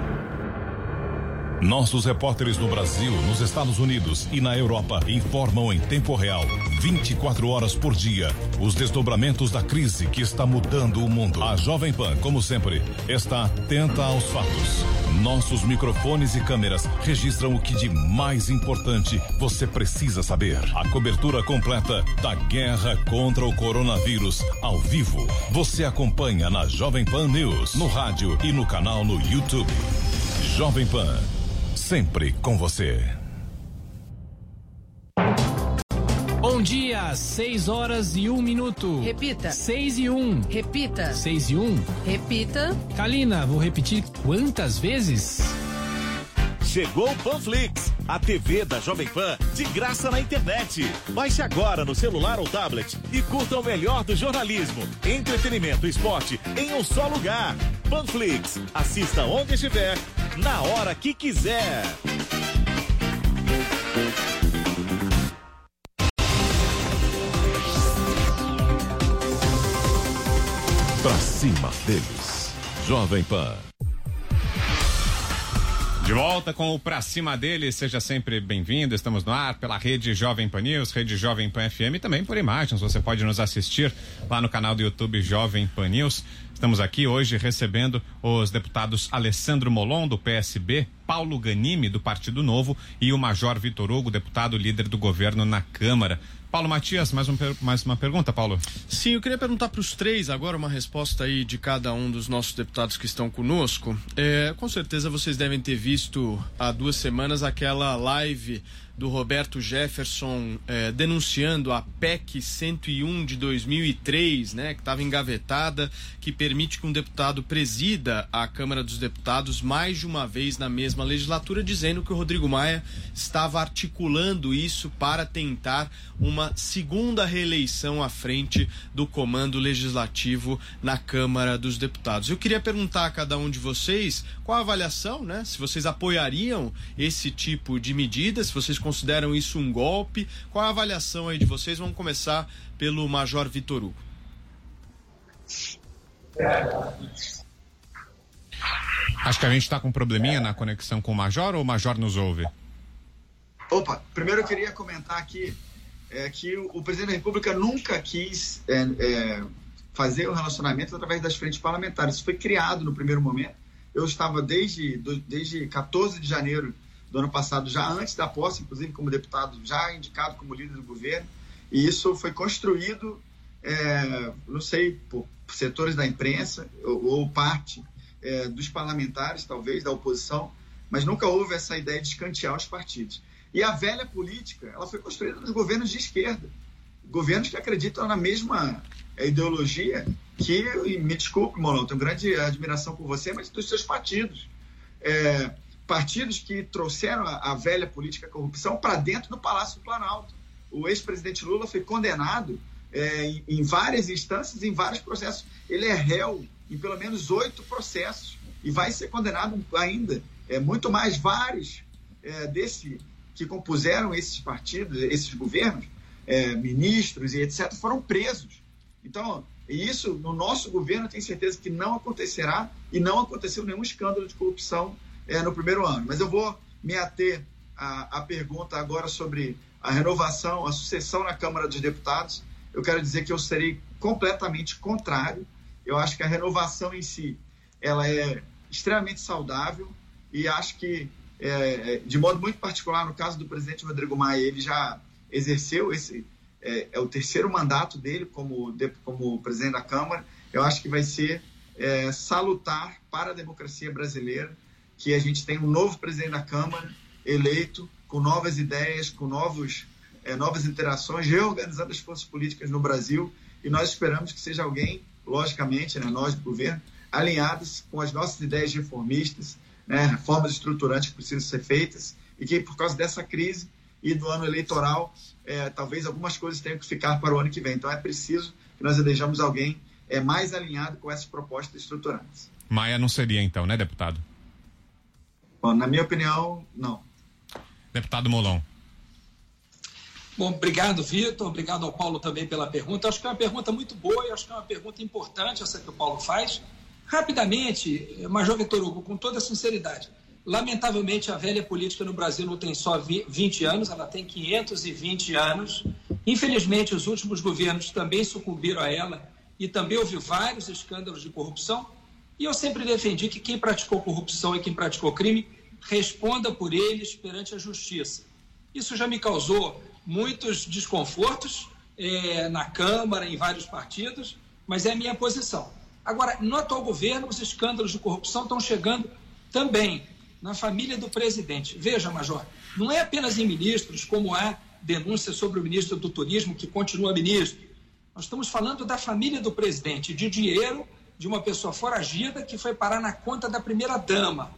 Nossos repórteres no Brasil, nos Estados Unidos e na Europa informam em tempo real, 24 horas por dia, os desdobramentos da crise que está mudando o mundo. A Jovem Pan, como sempre, está atenta aos fatos. Nossos microfones e câmeras registram o que de mais importante você precisa saber. A cobertura completa da guerra contra o coronavírus, ao vivo. Você acompanha na Jovem Pan News, no rádio e no canal no YouTube. Jovem Pan sempre com você. Bom dia, 6 horas e 1 minuto. Repita. 6 e 1. Repita. 6 e 1. Repita. Kalina, vou repetir quantas vezes? Chegou o Panflix, a TV da Jovem Pan, de graça na internet. Baixe agora no celular ou tablet e curta o melhor do jornalismo, entretenimento e esporte em um só lugar. Panflix, assista onde estiver na hora que quiser. Pra cima deles. Jovem Pan. De volta com o Pra Cima dele, seja sempre bem-vindo. Estamos no ar pela rede Jovem Pan News, rede Jovem Pan FM e também por imagens. Você pode nos assistir lá no canal do YouTube Jovem Pan News. Estamos aqui hoje recebendo os deputados Alessandro Molon, do PSB, Paulo Ganimi, do Partido Novo, e o Major Vitor Hugo, deputado líder do governo na Câmara. Paulo Matias, mais, um, mais uma pergunta, Paulo? Sim, eu queria perguntar para os três agora uma resposta aí de cada um dos nossos deputados que estão conosco. É, com certeza vocês devem ter visto há duas semanas aquela live do Roberto Jefferson eh, denunciando a PEC 101 de 2003, né, que estava engavetada, que permite que um deputado presida a Câmara dos Deputados mais de uma vez na mesma legislatura, dizendo que o Rodrigo Maia estava articulando isso para tentar uma segunda reeleição à frente do comando legislativo na Câmara dos Deputados. Eu queria perguntar a cada um de vocês qual a avaliação, né, se vocês apoiariam esse tipo de medida, se vocês consideram isso um golpe? Qual a avaliação aí de vocês? Vamos começar pelo Major Vitor Hugo. Acho que a gente está com um probleminha na conexão com o Major ou o Major nos ouve? Opa, primeiro eu queria comentar aqui é, que o, o, presidente da República nunca quis é, é, fazer o relacionamento através das frentes parlamentares. Isso foi criado no primeiro momento. Eu estava desde, desde 14 de janeiro do ano passado, já antes da posse, inclusive como deputado, já indicado como líder do governo, e isso foi construído, é, não sei, por setores da imprensa ou, ou parte é, dos parlamentares, talvez, da oposição, mas nunca houve essa ideia de escantear os partidos. E a velha política, ela foi construída nos governos de esquerda, governos que acreditam na mesma ideologia que, me desculpe, Molon, tenho grande admiração por você, mas dos seus partidos. É, partidos que trouxeram a, a velha política corrupção para dentro do Palácio do Planalto. O ex-presidente Lula foi condenado é, em, em, várias instâncias, em vários processos. Ele é réu em pelo menos oito processos e vai ser condenado ainda. É, muito mais vários é, desse que compuseram esses partidos, esses governos, é, ministros e etc., foram presos. Então, isso no nosso governo, tenho certeza que não acontecerá e não aconteceu nenhum escândalo de corrupção é, no primeiro ano. Mas eu vou me ater à, à pergunta agora sobre a renovação, a sucessão na Câmara dos Deputados. Eu quero dizer que eu serei completamente contrário. Eu acho que a renovação em si ela é extremamente saudável e acho que, é, é de modo muito particular, no caso do presidente Rodrigo Maia, ele já exerceu esse é, é o terceiro mandato dele como, como presidente da Câmara. Eu acho que vai ser é, salutar para a democracia brasileira que a gente tem um novo presidente da Câmara eleito, com novas ideias, com novos, é, novas interações, reorganizando as forças políticas no Brasil. E nós esperamos que seja alguém, logicamente, né, nós do governo, alinhados com as nossas ideias reformistas, né, reformas estruturantes que precisam ser feitas, e que por causa dessa crise e do ano eleitoral, é, talvez algumas coisas tenham que ficar para o ano que vem. Então é preciso que nós elejamos alguém é, mais alinhado com essas propostas estruturantes. Maia não seria então, né, deputado? Bom, na minha opinião, não. Deputado Molon. Bom, obrigado, Vitor. Obrigado ao Paulo também pela pergunta. Acho que é uma pergunta muito boa e acho que é uma pergunta importante essa que o Paulo faz. Rapidamente, Major Vitor Hugo, com toda sinceridade, lamentavelmente a velha política no Brasil não tem só 20 anos, ela tem 520 anos. Infelizmente, os últimos governos também sucumbiram a ela e também houve vários escândalos de corrupção. E eu sempre defendi que quem praticou corrupção e quem praticou crime responda por eles perante a justiça. Isso já me causou muitos desconfortos é, na Câmara, em vários partidos, mas é a minha posição. Agora, no atual governo, os escândalos de corrupção estão chegando também na família do presidente. Veja, Major, não é apenas em ministros, como há denúncia sobre o ministro do Turismo, que continua ministro. Nós estamos falando da família do presidente, de dinheiro de uma pessoa foragida que foi parar na conta da primeira-dama.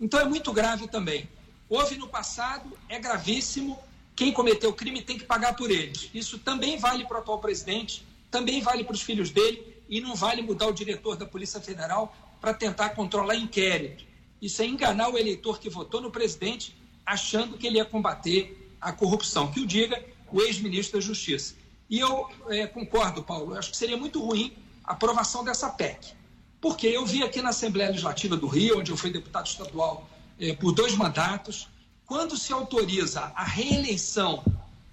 Então é muito grave também. Houve no passado, é gravíssimo. Quem cometeu o crime tem que pagar por eles. Isso também vale para o atual presidente, também vale para os filhos dele e não vale mudar o diretor da Polícia Federal para tentar controlar inquérito. Isso é enganar o eleitor que votou no presidente achando que ele ia combater a corrupção. Que o diga o ex-ministro da Justiça. E eu é, concordo, Paulo, acho que seria muito ruim aprovação dessa PEC. Porque eu vi aqui na Assembleia Legislativa do Rio, onde eu fui deputado estadual eh, por dois mandatos, quando se autoriza a reeleição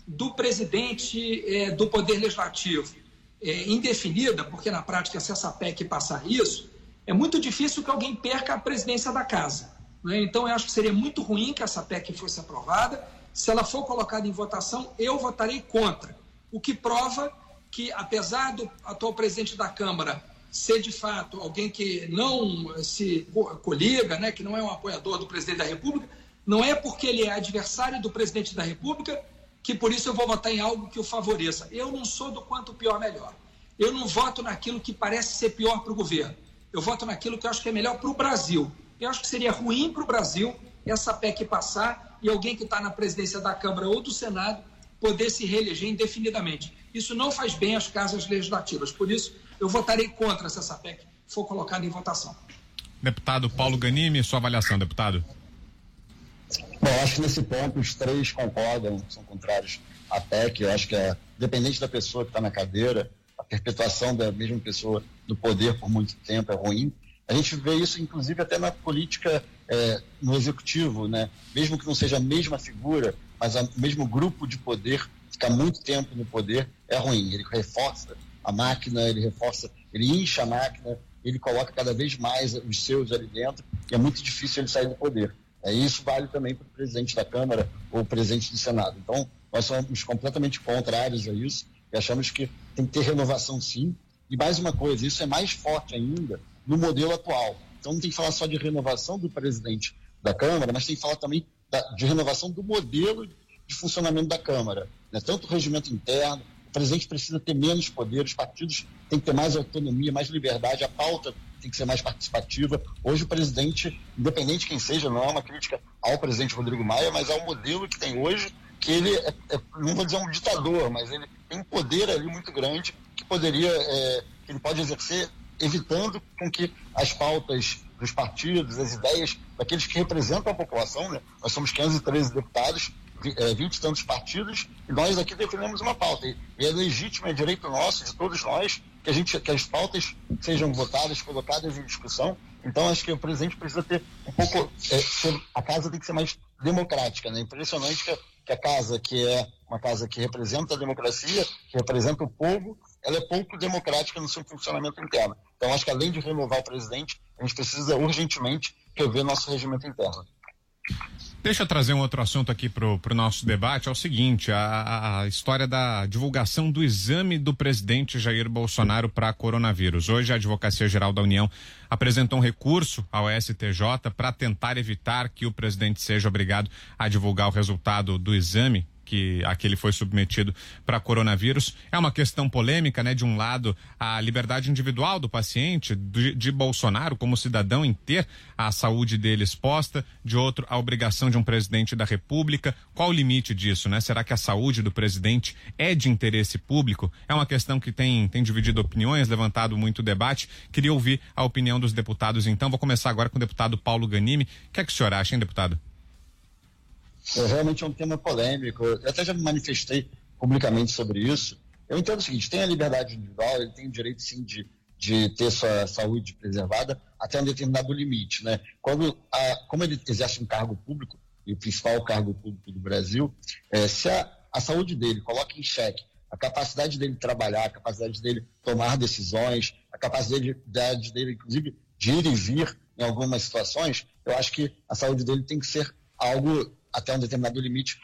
do presidente eh, do Poder Legislativo eh, indefinida, porque na prática, se essa PEC passar isso, é muito difícil que alguém perca a presidência da casa. Né? Então, eu acho que seria muito ruim que essa PEC fosse aprovada. Se ela for colocada em votação, eu votarei contra. O que prova que, apesar do atual presidente da Câmara ser de fato alguém que não se coliga, né, que não é um apoiador do presidente da República, não é porque ele é adversário do presidente da República que por isso eu vou votar em algo que o favoreça. Eu não sou do quanto pior melhor. Eu não voto naquilo que parece ser pior para o governo. Eu voto naquilo que eu acho que é melhor para o Brasil. Eu acho que seria ruim para o Brasil essa PEC passar e alguém que está na presidência da Câmara ou do Senado poder se reeleger indefinidamente. Isso não faz bem às casas legislativas. Por isso, eu votarei contra se essa PEC for colocada em votação. Deputado Paulo Ganimi, sua avaliação, deputado. Bom, acho que nesse ponto os três concordam, são contrários à PEC. Eu acho que, é, dependente da pessoa que está na cadeira, a perpetuação da mesma pessoa no poder por muito tempo é ruim. A gente vê isso, inclusive, até na política é, no executivo, né? Mesmo que não seja a mesma figura, mas o mesmo grupo de poder ficar muito tempo no poder é ruim. Ele reforça a máquina, ele reforça, ele incha a máquina, ele coloca cada vez mais os seus ali dentro e é muito difícil ele sair do poder. É, isso vale também para o presidente da Câmara ou presidente do Senado. Então, nós somos completamente contrários a isso e achamos que tem que ter renovação sim. E mais uma coisa, isso é mais forte ainda no modelo atual. Então, não tem que falar só de renovação do presidente, da Câmara, mas tem que falar também de renovação do modelo de funcionamento da Câmara. Né? Tanto o regimento interno, o presidente precisa ter menos poder, os partidos têm que ter mais autonomia, mais liberdade, a pauta tem que ser mais participativa. Hoje o presidente, independente de quem seja, não é uma crítica ao presidente Rodrigo Maia, mas ao modelo que tem hoje, que ele, é, é, não vou dizer um ditador, mas ele tem um poder ali muito grande que poderia, é, que ele pode exercer evitando com que as pautas dos partidos, as ideias daqueles que representam a população, né? nós somos 513 deputados, 20 e tantos partidos, e nós aqui defendemos uma pauta. E é legítimo, é direito nosso, de todos nós, que, a gente, que as pautas sejam votadas, colocadas em discussão. Então, acho que o presidente precisa ter um pouco. É, ser, a casa tem que ser mais democrática. Né? Impressionante que, que a casa, que é uma casa que representa a democracia, que representa o povo, ela é pouco democrática no seu funcionamento interno. Então, acho que além de renovar o presidente, a gente precisa urgentemente rever nosso regimento interno. Deixa eu trazer um outro assunto aqui para o nosso debate. É o seguinte: a, a, história da divulgação do exame do presidente Jair Bolsonaro para coronavírus. Hoje, a Advocacia Geral da União apresentou um recurso ao STJ para tentar evitar que o presidente seja obrigado a divulgar o resultado do exame que a que ele foi submetido para coronavírus. É uma questão polêmica, né? De um lado, a liberdade individual do paciente, de, de Bolsonaro como cidadão em ter a saúde dele exposta, de outro, a obrigação de um presidente da República. Qual o limite disso, né? Será que a saúde do presidente é de interesse público? É uma questão que tem, tem dividido opiniões, levantado muito debate. Queria ouvir a opinião dos deputados, então. Vou começar agora com o deputado Paulo Ganimi. O que é que o senhor acha, hein, deputado? É, realmente é um tema polêmico. Eu até já me manifestei publicamente sobre isso. Eu entendo o seguinte: tem a liberdade individual, ele tem o direito, sim, de, de ter sua saúde preservada até um determinado limite. Né? Quando a, como ele exerce um cargo público, e o principal cargo público do Brasil, é, se a, a saúde dele coloca em xeque a capacidade dele trabalhar, a capacidade dele tomar decisões, a capacidade dele, inclusive, de ir e vir em algumas situações, eu acho que a saúde dele tem que ser algo até um determinado limite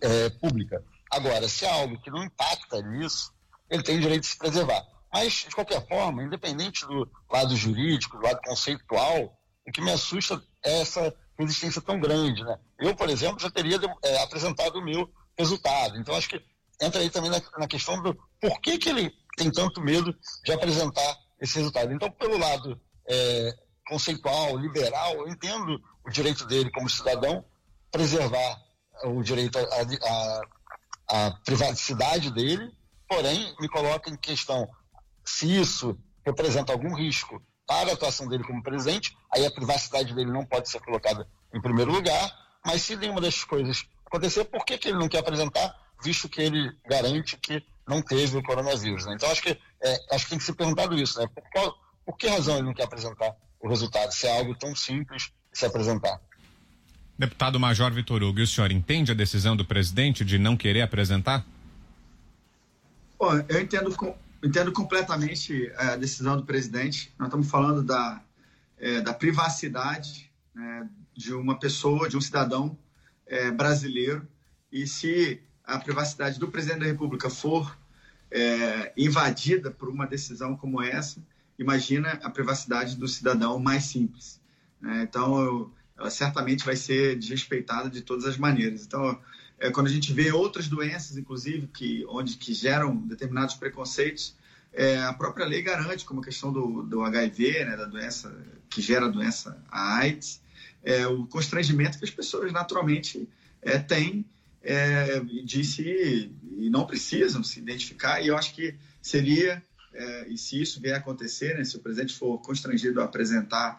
é, pública. Agora, se é algo que não impacta nisso, ele tem o direito de se preservar. Mas, de qualquer forma, independente do lado jurídico, do lado conceitual, o que me assusta é essa resistência tão grande. Né? Eu, por exemplo, já teria é, apresentado o meu resultado. Então, acho que entra aí também na, na questão do por que, que ele tem tanto medo de apresentar esse resultado. Então, pelo lado é, conceitual, liberal, eu entendo o direito dele como cidadão preservar o direito à, privacidade dele, porém me coloca em questão se isso representa algum risco para a atuação dele como presidente, aí a privacidade dele não pode ser colocada em primeiro lugar, mas se nenhuma dessas coisas acontecer, por que, que ele não quer apresentar, visto que ele garante que não teve o coronavírus? Né? Então acho que, é, acho que tem que ser perguntado isso, né? Por, qual, por que razão ele não quer apresentar o resultado, se é algo tão simples de se apresentar? Deputado Major Vitor Hugo, o senhor entende a decisão do presidente de não querer apresentar? Bom, eu entendo, entendo completamente a decisão do presidente. Nós estamos falando da, é, da privacidade né, de uma pessoa, de um cidadão é, brasileiro. E se a privacidade do presidente da República for é, invadida por uma decisão como essa, imagina a privacidade do cidadão mais simples. Né? Então, eu, ela certamente vai ser desrespeitada de todas as maneiras. Então, é, quando a gente vê outras doenças, inclusive, que, onde, que geram determinados preconceitos, é, a própria lei garante, como a questão do, do HIV, né, da doença que gera a doença, a AIDS, é, o constrangimento que as pessoas naturalmente é, têm é, de se, e não precisam se identificar, e eu acho que seria, é, e se isso vier a acontecer, né, se o presidente for constrangido a apresentar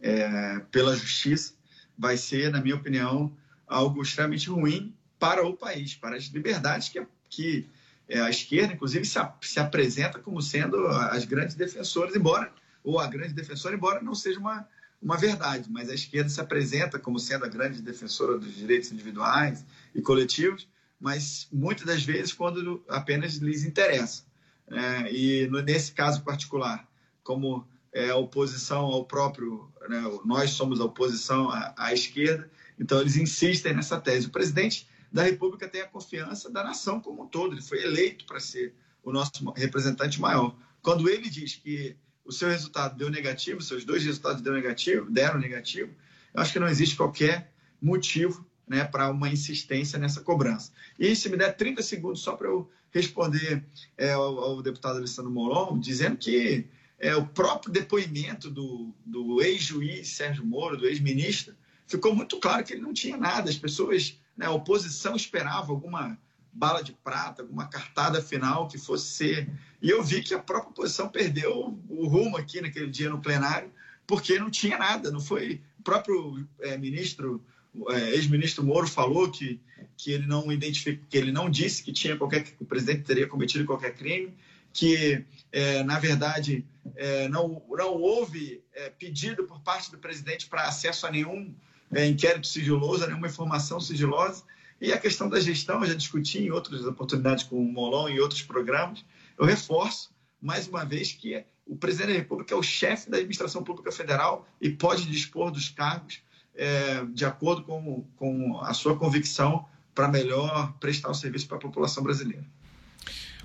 é, pela justiça, vai ser, na minha opinião, algo extremamente ruim para o país, para as liberdades que, que é, a esquerda, inclusive, se, se apresenta como sendo as grandes defensoras, embora, ou a grande defensora, embora não seja uma, uma verdade, mas a esquerda se apresenta como sendo a grande defensora dos direitos individuais e coletivos, mas muitas das vezes quando apenas lhes interessa. É, e nesse caso particular, como é, oposição ao próprio, né, nós somos a oposição à, à, esquerda, então eles insistem nessa tese. O presidente da República tem a confiança da nação como um todo, ele foi eleito para ser o nosso representante maior. Quando ele diz que o seu resultado deu negativo, seus dois resultados deu negativo, deram negativo, eu acho que não existe qualquer motivo né, para uma insistência nessa cobrança. E se me der 30 segundos só para eu responder é, ao, ao, deputado Alessandro Molon, dizendo que é, o próprio depoimento do, do ex-juiz Sérgio Moro, do ex-ministro, ficou muito claro que ele não tinha nada. As pessoas, né, a oposição esperava alguma bala de prata, alguma cartada final que fosse ser. E eu vi que a própria oposição perdeu o rumo aqui naquele dia no plenário, porque não tinha nada. Não foi. O próprio é, ministro, é, ex-ministro Moro, falou que, que ele não identificou, que ele não disse que tinha qualquer que o presidente teria cometido qualquer crime, que é, na verdade é, não, não houve é, pedido por parte do presidente para acesso a nenhum é, inquérito sigiloso, a nenhuma informação sigilosa. E a questão da gestão, eu já discuti em outras oportunidades com o Molon e outros programas. Eu reforço, mais uma vez, que o presidente da República é o chefe da administração pública federal e pode dispor dos cargos é, de acordo com, com a sua convicção para melhor prestar o serviço para a população brasileira.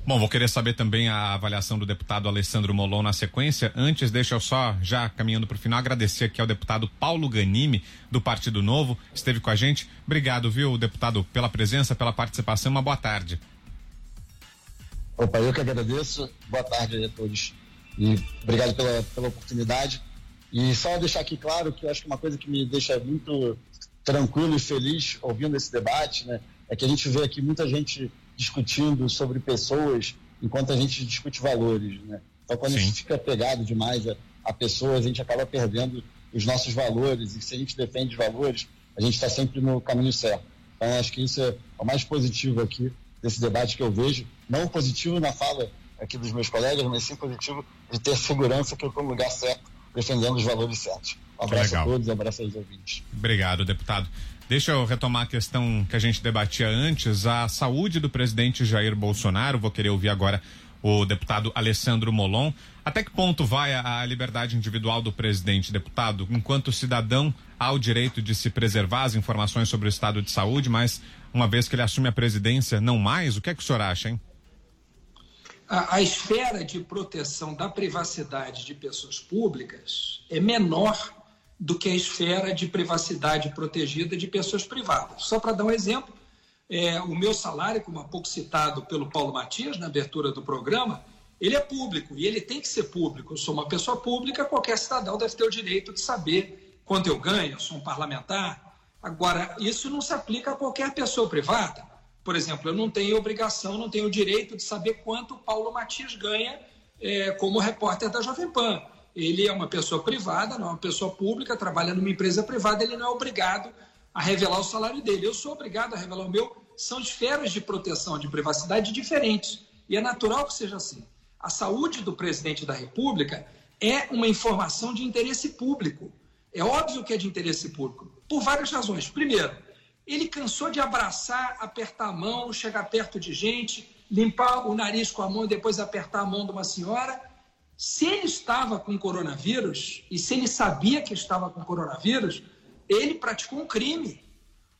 Bom, vou querer saber também a avaliação do deputado Alessandro Molon na sequência. Antes, deixa eu só, já caminhando para o final, agradecer aqui ao deputado Paulo Ganimi, do Partido Novo, esteve com a gente. Obrigado, viu, deputado, pela presença, pela participação. Uma boa tarde. Opa, eu que agradeço. Boa tarde a todos. E obrigado pela, pela oportunidade. E só deixar aqui claro que eu acho que uma coisa que me deixa muito tranquilo e feliz ouvindo esse debate, né, é que a gente vê aqui muita gente discutindo sobre pessoas enquanto a gente discute valores, né? Então, quando Sim. a gente fica pegado demais a, a, pessoas, a gente acaba perdendo os nossos valores. E se a gente defende os valores, a gente está sempre no caminho certo. Então, acho que isso é o mais positivo aqui desse debate que eu vejo. Não positivo na fala aqui dos meus colegas, mas sim positivo de ter segurança que eu estou no lugar certo, defendendo os valores certos. Um abraço a todos, um abraço aos ouvintes. Obrigado, deputado. Deixa eu retomar a questão que a gente debatia antes, a saúde do presidente Jair Bolsonaro. Vou querer ouvir agora o deputado Alessandro Molon. Até que ponto vai a, liberdade individual do presidente, deputado? Enquanto cidadão, há o direito de se preservar as informações sobre o estado de saúde, mas uma vez que ele assume a presidência, não mais? O que é que o senhor acha, hein? A, a esfera de proteção da privacidade de pessoas públicas é menor do que a esfera de privacidade protegida de pessoas privadas. Só para dar um exemplo, é, o meu salário, como há pouco citado pelo Paulo Matias na abertura do programa, ele é público e ele tem que ser público. Eu sou uma pessoa pública, qualquer cidadão deve ter o direito de saber quanto eu ganho, eu sou um parlamentar. Agora, isso não se aplica a qualquer pessoa privada. Por exemplo, eu não tenho obrigação, não tenho o direito de saber quanto o Paulo Matias ganha é, como repórter da Jovem Pan ele é uma pessoa privada, não é uma pessoa pública, trabalha numa empresa privada, ele não é obrigado a revelar o salário dele. Eu sou obrigado a revelar o meu. São esferas de proteção de privacidade diferentes. E é natural que seja assim. A saúde do presidente da República é uma informação de interesse público. É óbvio que é de interesse público, por várias razões. Primeiro, ele cansou de abraçar, apertar a mão, chegar perto de gente, limpar o nariz com a mão e depois apertar a mão de uma senhora se ele estava com coronavírus e se ele sabia que estava com coronavírus, ele praticou um crime.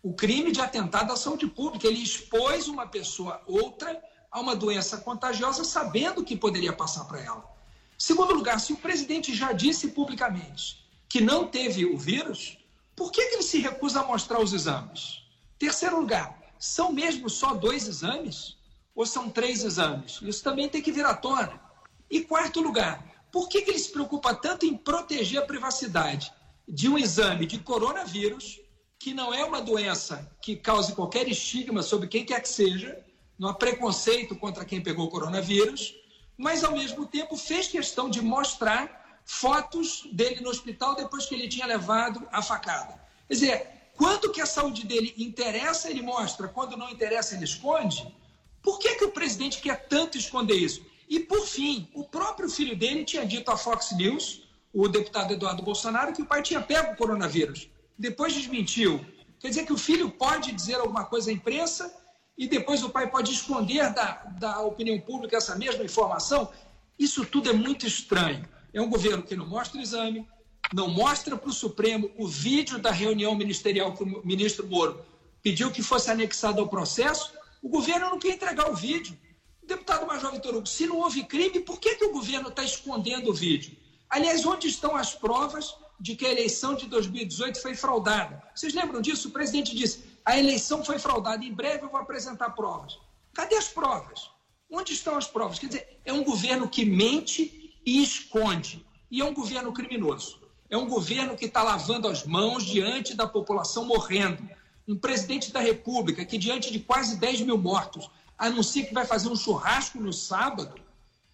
O crime de atentado à saúde pública. Ele expôs uma pessoa outra a uma doença contagiosa sabendo que poderia passar para ela. Segundo lugar, se o presidente já disse publicamente que não teve o vírus, por que, que ele se recusa a mostrar os exames? Terceiro lugar, são mesmo só dois exames? Ou são três exames? Isso também tem que vir à tona. E quarto lugar, por que, que ele se preocupa tanto em proteger a privacidade de um exame de coronavírus, que não é uma doença que cause qualquer estigma sobre quem quer que seja, não há preconceito contra quem pegou o coronavírus, mas ao mesmo tempo fez questão de mostrar fotos dele no hospital depois que ele tinha levado a facada. Quer dizer, quando que a saúde dele interessa, ele mostra, quando não interessa, ele esconde. Por que, que o presidente quer tanto esconder isso? E, por fim, o próprio filho dele tinha dito à Fox News, o deputado Eduardo Bolsonaro, que o pai tinha pego o coronavírus. Depois desmentiu. Quer dizer que o filho pode dizer alguma coisa à imprensa e depois o pai pode esconder da, da opinião pública essa mesma informação. Isso tudo é muito estranho. É um governo que não mostra o exame, não mostra para o Supremo o vídeo da reunião ministerial que o ministro Moro pediu que fosse anexado ao processo. O governo não quer entregar o vídeo. Deputado Major Vitor Hugo, se não houve crime, por que, que o governo está escondendo o vídeo? Aliás, onde estão as provas de que a eleição de 2018 foi fraudada. Vocês lembram disso? O presidente disse: a eleição foi fraudada, em breve eu vou apresentar provas. Cadê as provas? Onde estão as provas? Quer dizer, é um governo que mente e esconde. E é um governo criminoso. É um governo que está lavando as mãos diante da população morrendo. Um presidente da República que, diante de quase 10 mil mortos, anuncia que vai fazer um churrasco no sábado.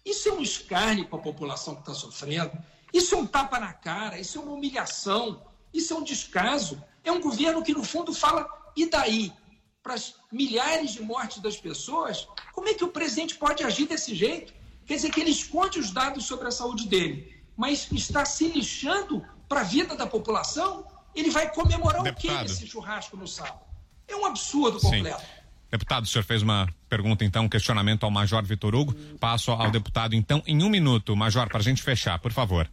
Isso é um escárnio para a população que está sofrendo. Isso é um tapa na cara, isso é uma humilhação, isso é um descaso. É um governo que, no fundo, fala, e daí? Para as milhares de mortes das pessoas, como é que o presidente pode agir desse jeito? Quer dizer que ele esconde os dados sobre a saúde dele, mas está se lixando para a vida da população? Ele vai comemorar Deputado. o quê nesse churrasco no sábado? É um absurdo completo. Sim. Deputado, o senhor fez uma pergunta, então, um questionamento ao Major Vitor Hugo. Passo ao deputado, então, em um minuto, Major, para a gente fechar, por favor.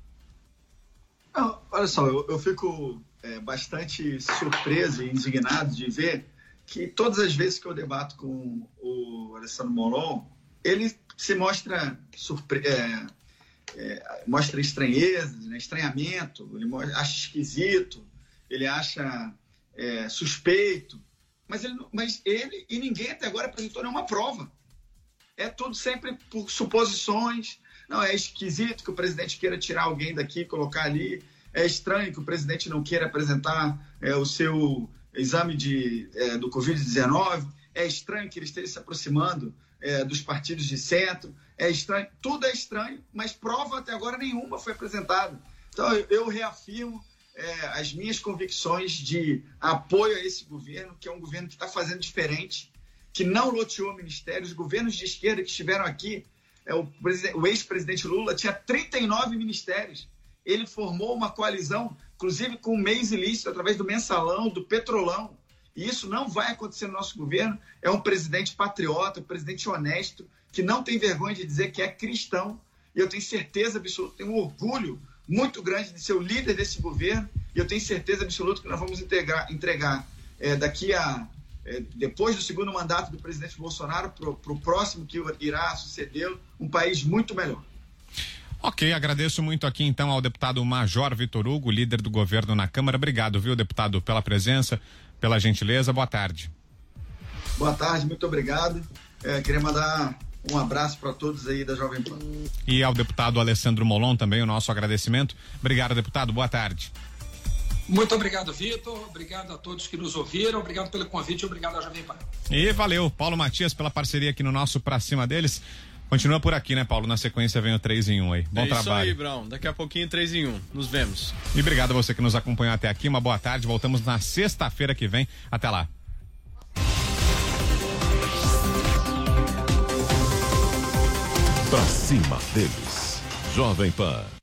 Não, olha só, eu, eu fico é, bastante surpreso e indignado de ver que todas as vezes que eu debato com o Alessandro Molon, ele se mostra surpre... É, é, mostra estranheza, né, estranhamento, ele acha esquisito, ele acha é, suspeito. Mas ele, mas ele e ninguém até agora apresentou nenhuma prova. É tudo sempre por suposições. Não, é esquisito que o presidente queira tirar alguém daqui e colocar ali. É estranho que o presidente não queira apresentar é, o seu exame de, é, do Covid-19. É estranho que ele esteja se aproximando é, dos partidos de centro. É estranho. Tudo é estranho, mas prova até agora nenhuma foi apresentada. Então, eu, eu reafirmo é, as minhas convicções de apoio a esse governo, que é um governo que está fazendo diferente, que não loteou ministérios. Os governos de esquerda que estiveram aqui, é, o, o ex-presidente Lula tinha 39 ministérios. Ele formou uma coalizão, inclusive com o mês ilícito, através do mensalão, do petrolão. E isso não vai acontecer no nosso governo. É um presidente patriota, um presidente honesto, que não tem vergonha de dizer que é cristão. E eu tenho certeza absoluta, tenho orgulho muito grande de ser o líder desse governo e eu tenho certeza absoluta que nós vamos entregar, entregar é, daqui a é, depois do segundo mandato do presidente Bolsonaro para o próximo que irá sucedê-lo um país muito melhor. Ok, agradeço muito aqui então ao deputado Major Vitor Hugo, líder do governo na Câmara. Obrigado, viu, deputado, pela presença, pela gentileza. Boa tarde. Boa tarde, muito obrigado. É, queria mandar um abraço para todos aí da Jovem Pan. E ao deputado Alessandro Molon também o nosso agradecimento. Obrigado, deputado. Boa tarde. Muito obrigado, Vitor. Obrigado a todos que nos ouviram. Obrigado pelo convite. Obrigado à Jovem Pan. E valeu, Paulo Matias, pela parceria aqui no nosso Pra Cima deles. Continua por aqui, né, Paulo? Na sequência vem o 3 em 1 aí. Bom é trabalho. Isso aí, Brão. Daqui a pouquinho 3 em 1. Nos vemos. E obrigado a você que nos acompanhou até aqui. Uma boa tarde. Voltamos na sexta-feira que vem. Até lá. Pra cima deles. Jovem Pan.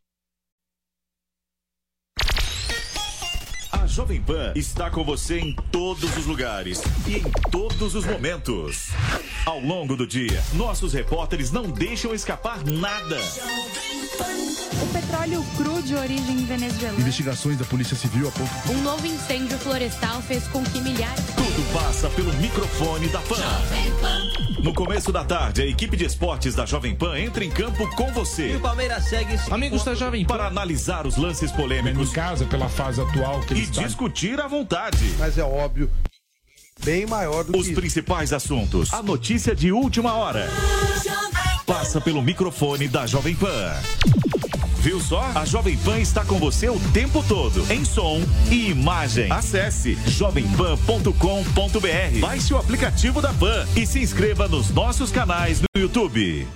Jovem Pan está com você em todos os lugares e em todos os momentos. Ao longo do dia, nossos repórteres não deixam escapar nada. O petróleo cru de origem venezuelana. Investigações da Polícia Civil apontam. Um novo incêndio florestal fez com que milhares. Tudo passa pelo microfone da Pan. No começo da tarde, a equipe de esportes da Jovem Pan entra em campo com você. E o Palmeiras segue. Amigos da Jovem Pan. Para analisar os lances polêmicos. Em casa, pela fase atual que E discutir à vontade. Mas é óbvio bem maior do Os que Os principais assuntos. A notícia de última hora. Passa pelo microfone da Jovem Pan. Viu só? A Jovem Pan está com você o tempo todo, em som e imagem. Acesse jovempan.com.br. Baixe o aplicativo da Pan e se inscreva nos nossos canais no YouTube.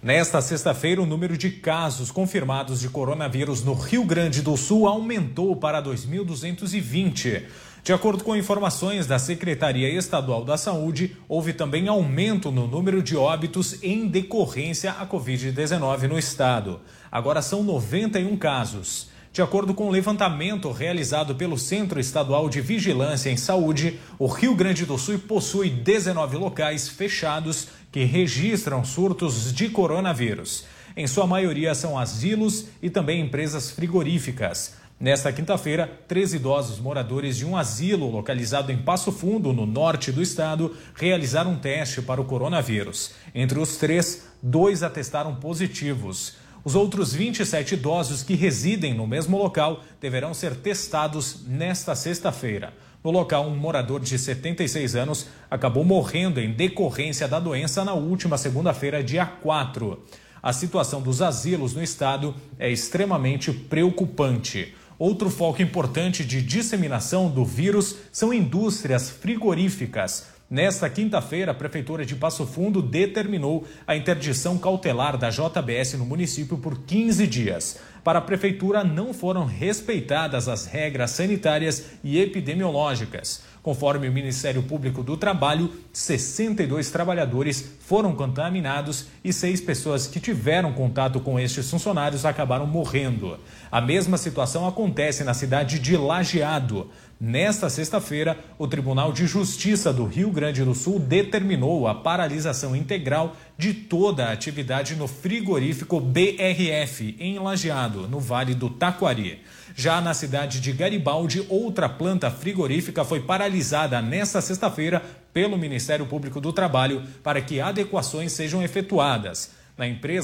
Nesta sexta-feira, o número de casos confirmados de coronavírus no Rio Grande do Sul aumentou para 2.220. De acordo com informações da Secretaria Estadual da Saúde, houve também aumento no número de óbitos em decorrência à Covid-19 no estado. Agora são 91 casos. De acordo com o um levantamento realizado pelo Centro Estadual de Vigilância em Saúde, o Rio Grande do Sul possui 19 locais fechados que registram surtos de coronavírus. Em sua maioria são asilos e também empresas frigoríficas. Nesta quinta-feira, três idosos moradores de um asilo localizado em Passo Fundo, no norte do estado, realizaram um teste para o coronavírus. Entre os três, dois atestaram positivos. Os outros 27 idosos que residem no mesmo local deverão ser testados nesta sexta-feira. No local, um morador de 76 anos acabou morrendo em decorrência da doença na última segunda-feira, dia 4. A situação dos asilos no estado é extremamente preocupante. Outro foco importante de disseminação do vírus são indústrias frigoríficas. Nesta quinta-feira, a Prefeitura de Passo Fundo determinou a interdição cautelar da JBS no município por 15 dias. Para a Prefeitura, não foram respeitadas as regras sanitárias e epidemiológicas. Conforme o Ministério Público do Trabalho, 62 trabalhadores foram contaminados e seis pessoas que tiveram contato com estes funcionários acabaram morrendo. A mesma situação acontece na cidade de Lajeado. Nesta sexta-feira, o Tribunal de Justiça do Rio Grande do Sul determinou a paralisação integral de toda a atividade no frigorífico BRF, em Lajeado, no Vale do Taquari. Já na cidade de Garibaldi, outra planta frigorífica foi paralisada nesta sexta-feira pelo Ministério Público do Trabalho para que adequações sejam efetuadas. Na empresa,